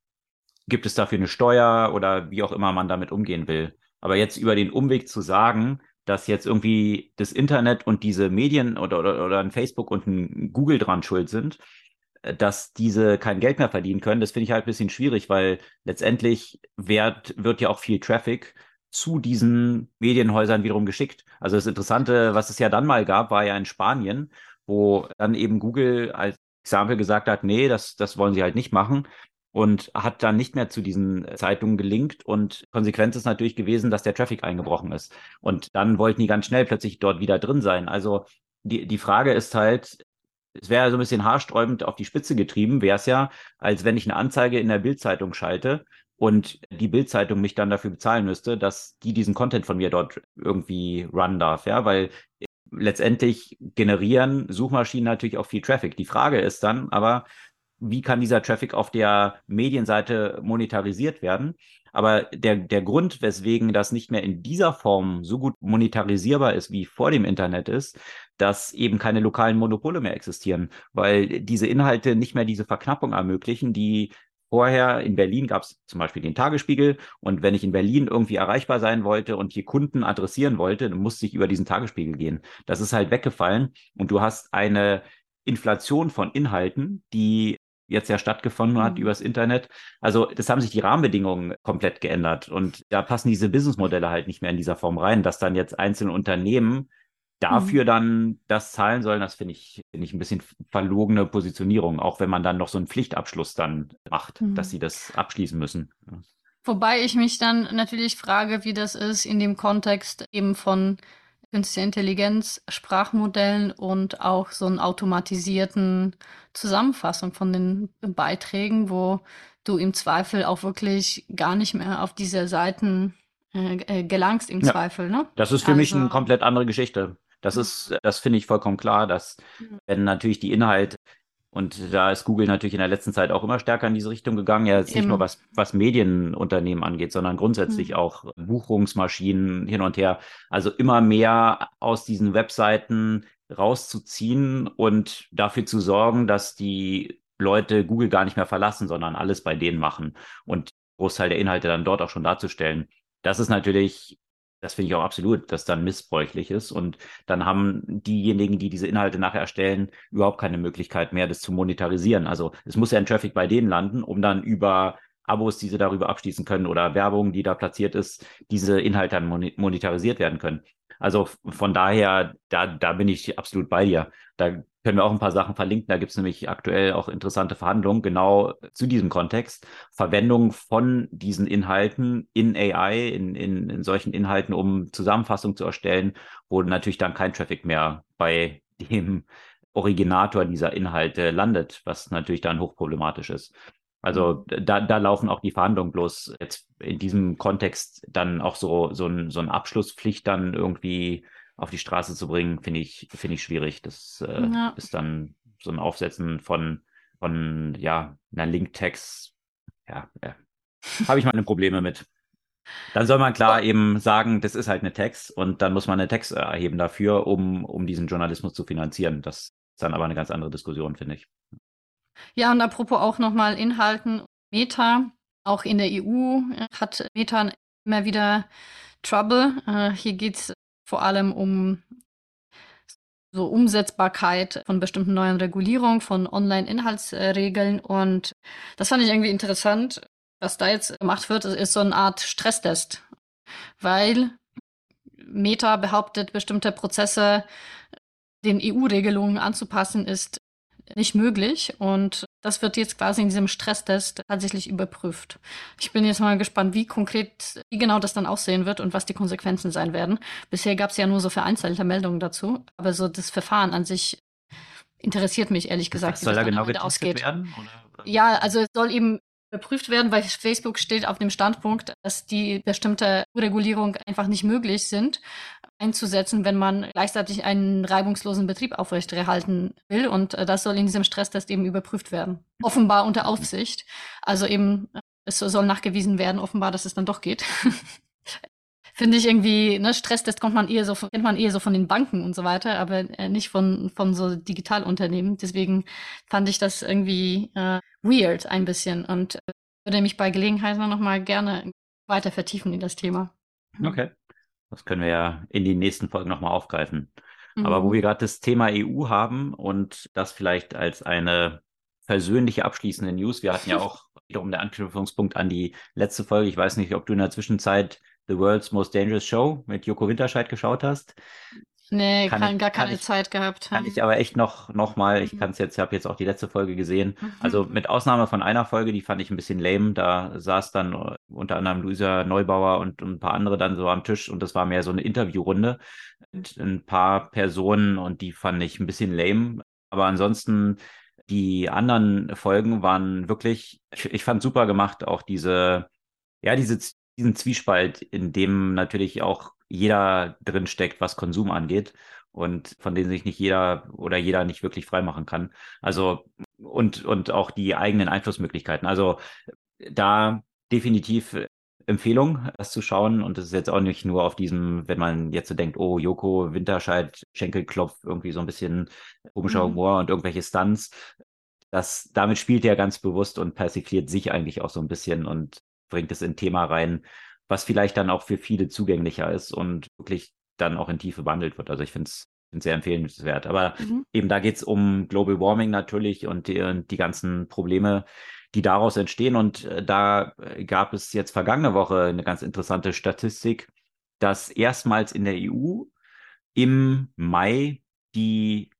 gibt es dafür eine Steuer oder wie auch immer man damit umgehen will. Aber jetzt über den Umweg zu sagen, dass jetzt irgendwie das Internet und diese Medien oder, oder, oder ein Facebook und ein Google dran schuld sind, äh, dass diese kein Geld mehr verdienen können, das finde ich halt ein bisschen schwierig, weil letztendlich wird, wird ja auch viel Traffic zu diesen Medienhäusern wiederum geschickt. Also das Interessante, was es ja dann mal gab, war ja in Spanien, wo dann eben Google als Exempel gesagt hat, nee, das, das wollen sie halt nicht machen und hat dann nicht mehr zu diesen Zeitungen gelinkt und Konsequenz ist natürlich gewesen, dass der Traffic eingebrochen ist. Und dann wollten die ganz schnell plötzlich dort wieder drin sein. Also die, die Frage ist halt, es wäre so ein bisschen haarsträubend auf die Spitze getrieben, wäre es ja, als wenn ich eine Anzeige in der Bildzeitung schalte und die Bildzeitung mich dann dafür bezahlen müsste, dass die diesen Content von mir dort irgendwie run darf, ja, weil letztendlich generieren Suchmaschinen natürlich auch viel Traffic. Die Frage ist dann aber, wie kann dieser Traffic auf der Medienseite monetarisiert werden. Aber der, der Grund, weswegen das nicht mehr in dieser Form so gut monetarisierbar ist, wie vor dem Internet ist, dass eben keine lokalen Monopole mehr existieren, weil diese Inhalte nicht mehr diese Verknappung ermöglichen, die Vorher in Berlin gab es zum Beispiel den Tagesspiegel und wenn ich in Berlin irgendwie erreichbar sein wollte und hier Kunden adressieren wollte, dann musste ich über diesen Tagesspiegel gehen. Das ist halt weggefallen und du hast eine Inflation von Inhalten, die jetzt ja stattgefunden hat mhm. übers Internet. Also das haben sich die Rahmenbedingungen komplett geändert und da passen diese Businessmodelle halt nicht mehr in dieser Form rein, dass dann jetzt einzelne Unternehmen dafür mhm. dann das zahlen sollen, das finde ich, finde ich ein bisschen verlogene Positionierung, auch wenn man dann noch so einen Pflichtabschluss dann macht, mhm. dass sie das abschließen müssen. Wobei ich mich dann natürlich frage, wie das ist in dem Kontext eben von künstliche Intelligenz, Sprachmodellen und auch so einen automatisierten Zusammenfassung von den Beiträgen, wo du im Zweifel auch wirklich gar nicht mehr auf diese Seiten äh, äh gelangst im ja, Zweifel. Ne? Das ist für also, mich eine komplett andere Geschichte. Das ist, das finde ich vollkommen klar, dass wenn natürlich die Inhalte und da ist Google natürlich in der letzten Zeit auch immer stärker in diese Richtung gegangen. Ja, jetzt nicht nur was, was Medienunternehmen angeht, sondern grundsätzlich mhm. auch Buchungsmaschinen hin und her. Also immer mehr aus diesen Webseiten rauszuziehen und dafür zu sorgen, dass die Leute Google gar nicht mehr verlassen, sondern alles bei denen machen und Großteil der Inhalte dann dort auch schon darzustellen. Das ist natürlich das finde ich auch absolut, dass dann missbräuchlich ist. Und dann haben diejenigen, die diese Inhalte nachher erstellen, überhaupt keine Möglichkeit mehr, das zu monetarisieren. Also es muss ja ein Traffic bei denen landen, um dann über Abos, die sie darüber abschließen können oder Werbung, die da platziert ist, diese Inhalte dann monetarisiert werden können. Also von daher, da, da bin ich absolut bei dir. Da können wir auch ein paar Sachen verlinken. Da gibt es nämlich aktuell auch interessante Verhandlungen genau zu diesem Kontext. Verwendung von diesen Inhalten in AI, in, in, in solchen Inhalten, um Zusammenfassungen zu erstellen, wo natürlich dann kein Traffic mehr bei dem Originator dieser Inhalte landet, was natürlich dann hochproblematisch ist. Also da, da laufen auch die Verhandlungen bloß jetzt in diesem Kontext dann auch so, so, ein, so eine Abschlusspflicht dann irgendwie auf die Straße zu bringen, finde ich, finde ich schwierig. Das äh, ja. ist dann so ein Aufsetzen von, von ja, einer Linktext. Ja, ja. <laughs> habe ich meine Probleme mit. Dann soll man klar eben sagen, das ist halt eine Text und dann muss man eine Text erheben dafür, um, um diesen Journalismus zu finanzieren. Das ist dann aber eine ganz andere Diskussion, finde ich. Ja, und apropos auch nochmal Inhalten. Meta, auch in der EU hat Meta immer wieder Trouble. Äh, hier geht es vor allem um so Umsetzbarkeit von bestimmten neuen Regulierungen, von Online-Inhaltsregeln. Und das fand ich irgendwie interessant. Was da jetzt gemacht wird, ist so eine Art Stresstest, weil Meta behauptet, bestimmte Prozesse den EU-Regelungen anzupassen, ist nicht möglich. Und das wird jetzt quasi in diesem Stresstest tatsächlich überprüft. Ich bin jetzt mal gespannt, wie konkret, wie genau das dann aussehen wird und was die Konsequenzen sein werden. Bisher gab es ja nur so vereinzelte Meldungen dazu, aber so das Verfahren an sich interessiert mich ehrlich gesagt. Was soll da genau getestet ausgeht. werden? Oder? Ja, also es soll eben überprüft werden, weil Facebook steht auf dem Standpunkt, dass die bestimmte Regulierung einfach nicht möglich sind einzusetzen, wenn man gleichzeitig einen reibungslosen Betrieb aufrechterhalten will. Und äh, das soll in diesem Stresstest eben überprüft werden. Offenbar unter Aufsicht. Also eben, es soll nachgewiesen werden, offenbar, dass es dann doch geht. <laughs> finde ich irgendwie, ne, Stresstest kommt man eher so, kennt man eher so von den Banken und so weiter, aber äh, nicht von, von so Digitalunternehmen. Deswegen fand ich das irgendwie äh, weird ein bisschen und äh, würde mich bei Gelegenheit noch mal gerne weiter vertiefen in das Thema. Okay. Das können wir ja in den nächsten Folgen nochmal aufgreifen. Mhm. Aber wo mhm. wir gerade das Thema EU haben und das vielleicht als eine persönliche abschließende News. Wir hatten ja <laughs> auch wiederum den Anknüpfungspunkt an die letzte Folge. Ich weiß nicht, ob du in der Zwischenzeit The World's Most Dangerous Show mit Joko Winterscheid geschaut hast. Nee, kann, kann ich, gar keine ich, Zeit gehabt. Kann ich aber echt noch, noch mal, ich mhm. kann es jetzt, ich habe jetzt auch die letzte Folge gesehen. Mhm. Also mit Ausnahme von einer Folge, die fand ich ein bisschen lame. Da saß dann äh, unter anderem Luisa Neubauer und, und ein paar andere dann so am Tisch und das war mehr so eine Interviewrunde mit ein paar Personen und die fand ich ein bisschen lame. Aber ansonsten die anderen Folgen waren wirklich, ich, ich fand super gemacht, auch diese, ja, diese, diesen Zwiespalt, in dem natürlich auch jeder drin steckt, was Konsum angeht und von denen sich nicht jeder oder jeder nicht wirklich freimachen kann. Also und und auch die eigenen Einflussmöglichkeiten. Also da definitiv Empfehlung, das zu schauen. Und es ist jetzt auch nicht nur auf diesem, wenn man jetzt so denkt, oh, Joko, Winterscheid, Schenkelklopf, irgendwie so ein bisschen komischer mhm. Humor und irgendwelche Stunts. Das, damit spielt er ganz bewusst und persifliert sich eigentlich auch so ein bisschen und bringt es in Thema rein, was vielleicht dann auch für viele zugänglicher ist und wirklich dann auch in Tiefe behandelt wird. Also ich finde es sehr empfehlenswert. Aber mhm. eben da geht es um Global Warming natürlich und die, und die ganzen Probleme, die daraus entstehen. Und äh, da äh, gab es jetzt vergangene Woche eine ganz interessante Statistik, dass erstmals in der EU im Mai die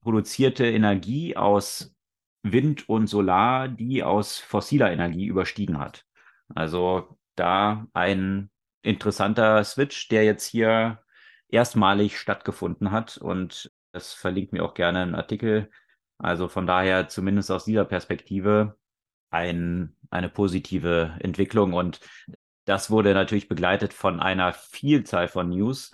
produzierte Energie aus Wind und Solar die aus fossiler Energie überstiegen hat. Also da ein interessanter Switch, der jetzt hier erstmalig stattgefunden hat. Und das verlinkt mir auch gerne ein Artikel. Also von daher zumindest aus dieser Perspektive ein, eine positive Entwicklung. Und das wurde natürlich begleitet von einer Vielzahl von News.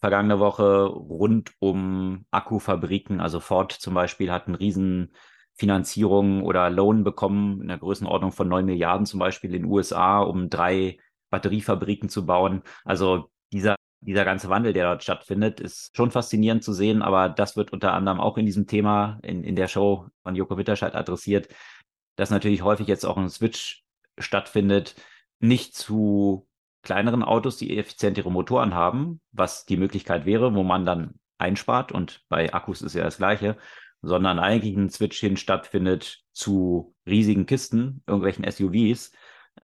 Vergangene Woche rund um Akkufabriken, also Ford zum Beispiel hat einen riesen Finanzierung oder Loan bekommen in der Größenordnung von neun Milliarden zum Beispiel in den USA, um drei Batteriefabriken zu bauen. Also dieser, dieser ganze Wandel, der dort stattfindet, ist schon faszinierend zu sehen, aber das wird unter anderem auch in diesem Thema in, in der Show von Joko Witterscheid adressiert, dass natürlich häufig jetzt auch ein Switch stattfindet, nicht zu kleineren Autos, die effizientere Motoren haben, was die Möglichkeit wäre, wo man dann einspart und bei Akkus ist ja das gleiche, sondern eigentlich ein Switch hin stattfindet zu riesigen Kisten, irgendwelchen SUVs.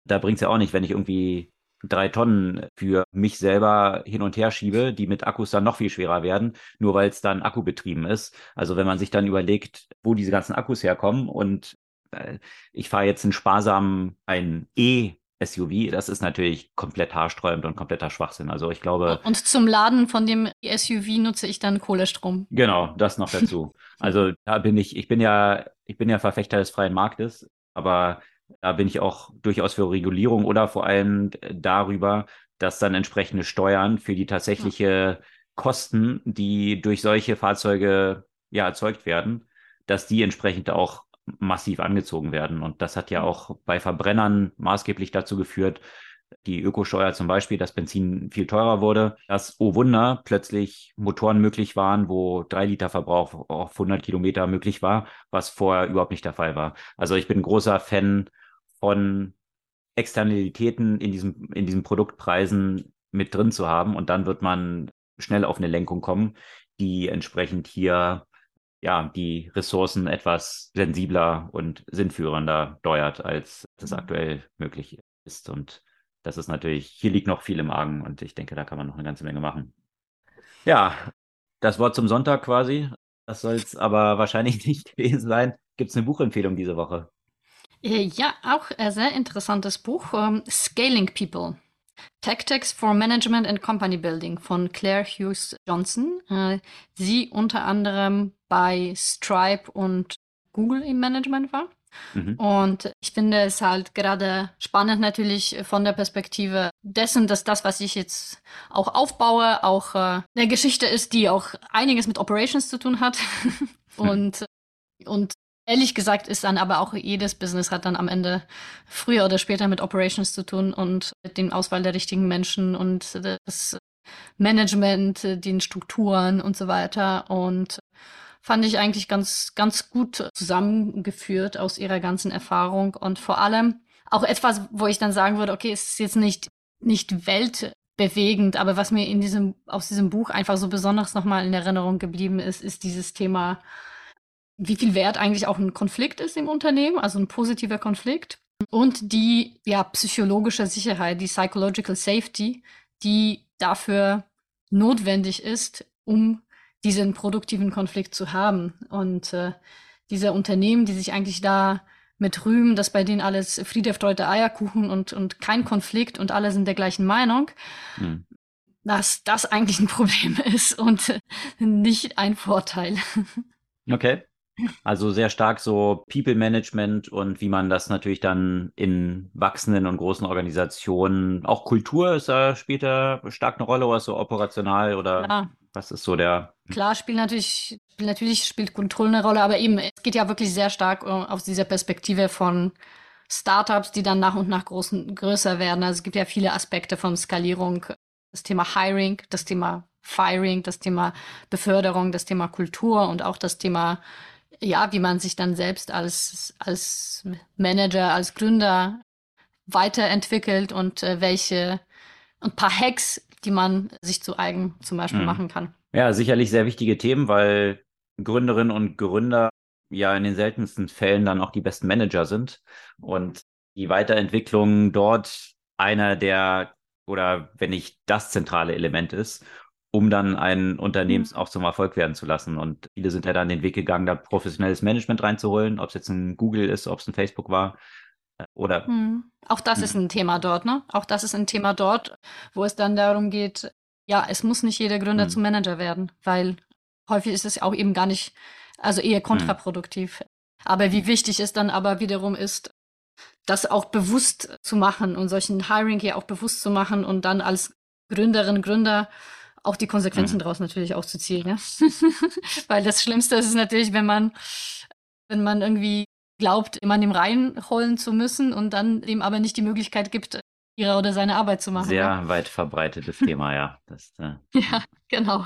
Da bringt es ja auch nicht, wenn ich irgendwie drei Tonnen für mich selber hin und her schiebe, die mit Akkus dann noch viel schwerer werden, nur weil es dann akkubetrieben ist. Also wenn man sich dann überlegt, wo diese ganzen Akkus herkommen und äh, ich fahre jetzt einen sparsamen, ein E SUV, das ist natürlich komplett haarsträubend und kompletter Schwachsinn. Also ich glaube. Und zum Laden von dem SUV nutze ich dann Kohlestrom. Genau, das noch dazu. <laughs> also da bin ich, ich bin ja, ich bin ja Verfechter des freien Marktes, aber da bin ich auch durchaus für Regulierung oder vor allem darüber, dass dann entsprechende Steuern für die tatsächliche Kosten, die durch solche Fahrzeuge ja erzeugt werden, dass die entsprechend auch massiv angezogen werden. Und das hat ja mhm. auch bei Verbrennern maßgeblich dazu geführt, die Ökosteuer zum Beispiel, dass Benzin viel teurer wurde, dass, oh Wunder, plötzlich Motoren möglich waren, wo drei Liter Verbrauch auf 100 Kilometer möglich war, was vorher überhaupt nicht der Fall war. Also ich bin großer Fan von Externalitäten in diesem, in diesen Produktpreisen mit drin zu haben und dann wird man schnell auf eine Lenkung kommen, die entsprechend hier ja, die Ressourcen etwas sensibler und sinnführender steuert, als das mhm. aktuell möglich ist. Und das ist natürlich, hier liegt noch viel im Argen und ich denke, da kann man noch eine ganze Menge machen. Ja, das Wort zum Sonntag quasi. Das soll es aber wahrscheinlich <laughs> nicht gewesen sein. Gibt es eine Buchempfehlung diese Woche? Äh, ja, auch ein sehr interessantes Buch. Um, ähm, Scaling People Tactics for Management and Company Building von Claire Hughes Johnson. Äh, sie unter anderem bei Stripe und Google im Management war. Mhm. Und ich finde es halt gerade spannend natürlich von der Perspektive dessen, dass das, was ich jetzt auch aufbaue, auch äh, eine Geschichte ist, die auch einiges mit Operations zu tun hat. <laughs> und, und Ehrlich gesagt ist dann aber auch jedes Business hat dann am Ende früher oder später mit Operations zu tun und mit dem Auswahl der richtigen Menschen und das Management, den Strukturen und so weiter. Und fand ich eigentlich ganz, ganz gut zusammengeführt aus ihrer ganzen Erfahrung. Und vor allem auch etwas, wo ich dann sagen würde, okay, es ist jetzt nicht, nicht weltbewegend, aber was mir in diesem, aus diesem Buch einfach so besonders nochmal in Erinnerung geblieben ist, ist dieses Thema, wie viel Wert eigentlich auch ein Konflikt ist im Unternehmen, also ein positiver Konflikt. Und die ja psychologische Sicherheit, die psychological safety, die dafür notwendig ist, um diesen produktiven Konflikt zu haben. Und äh, diese Unternehmen, die sich eigentlich da mit rühmen, dass bei denen alles Friede, Freude, Eierkuchen und, und kein Konflikt und alle sind der gleichen Meinung, hm. dass das eigentlich ein Problem <laughs> ist und nicht ein Vorteil. Okay. Also sehr stark so People Management und wie man das natürlich dann in wachsenden und großen Organisationen, auch Kultur ist da später stark eine Rolle oder so operational oder Klar. Was ist so der? Klar spielt natürlich, natürlich spielt Kontrolle eine Rolle, aber eben, es geht ja wirklich sehr stark äh, aus dieser Perspektive von Startups, die dann nach und nach großen, größer werden. Also es gibt ja viele Aspekte von Skalierung, das Thema Hiring, das Thema Firing, das Thema Beförderung, das Thema Kultur und auch das Thema ja, wie man sich dann selbst als, als Manager, als Gründer weiterentwickelt und äh, welche ein paar Hacks, die man sich zu eigen zum Beispiel mhm. machen kann. Ja, sicherlich sehr wichtige Themen, weil Gründerinnen und Gründer ja in den seltensten Fällen dann auch die besten Manager sind und die Weiterentwicklung dort einer der oder wenn nicht das zentrale Element ist um dann ein Unternehmen mhm. auch zum Erfolg werden zu lassen. Und viele sind ja dann den Weg gegangen, da professionelles Management reinzuholen, ob es jetzt ein Google ist, ob es ein Facebook war. Äh, oder hm. Auch das hm. ist ein Thema dort, ne? Auch das ist ein Thema dort, wo es dann darum geht, ja, es muss nicht jeder Gründer hm. zum Manager werden, weil häufig ist es auch eben gar nicht, also eher hm. kontraproduktiv. Aber wie wichtig es dann aber wiederum ist, das auch bewusst zu machen und solchen Hiring hier auch bewusst zu machen und dann als Gründerin, Gründer auch die Konsequenzen mhm. daraus natürlich auch zu ziehen. Ja? <laughs> Weil das Schlimmste ist natürlich, wenn man, wenn man irgendwie glaubt, immer dem reinholen zu müssen und dann dem aber nicht die Möglichkeit gibt, ihre oder seine Arbeit zu machen. Sehr ja? weit verbreitetes <laughs> Thema, ja. Das, äh, ja, genau.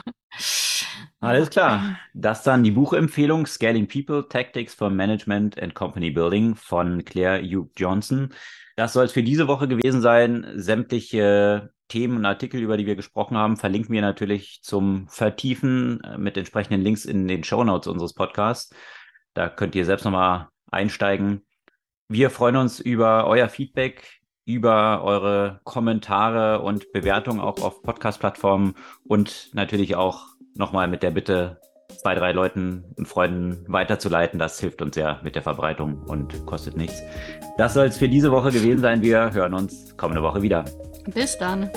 Alles klar. Das dann die Buchempfehlung Scaling People, Tactics for Management and Company Building von Claire Hugh Johnson. Das soll es für diese Woche gewesen sein. Sämtliche Themen und Artikel, über die wir gesprochen haben, verlinken wir natürlich zum Vertiefen äh, mit entsprechenden Links in den Show Notes unseres Podcasts. Da könnt ihr selbst nochmal einsteigen. Wir freuen uns über euer Feedback, über eure Kommentare und Bewertungen auch auf Podcast-Plattformen und natürlich auch nochmal mit der Bitte, zwei, drei Leuten und Freunden weiterzuleiten. Das hilft uns ja mit der Verbreitung und kostet nichts. Das soll es für diese Woche gewesen sein. Wir hören uns kommende Woche wieder. Bis dann.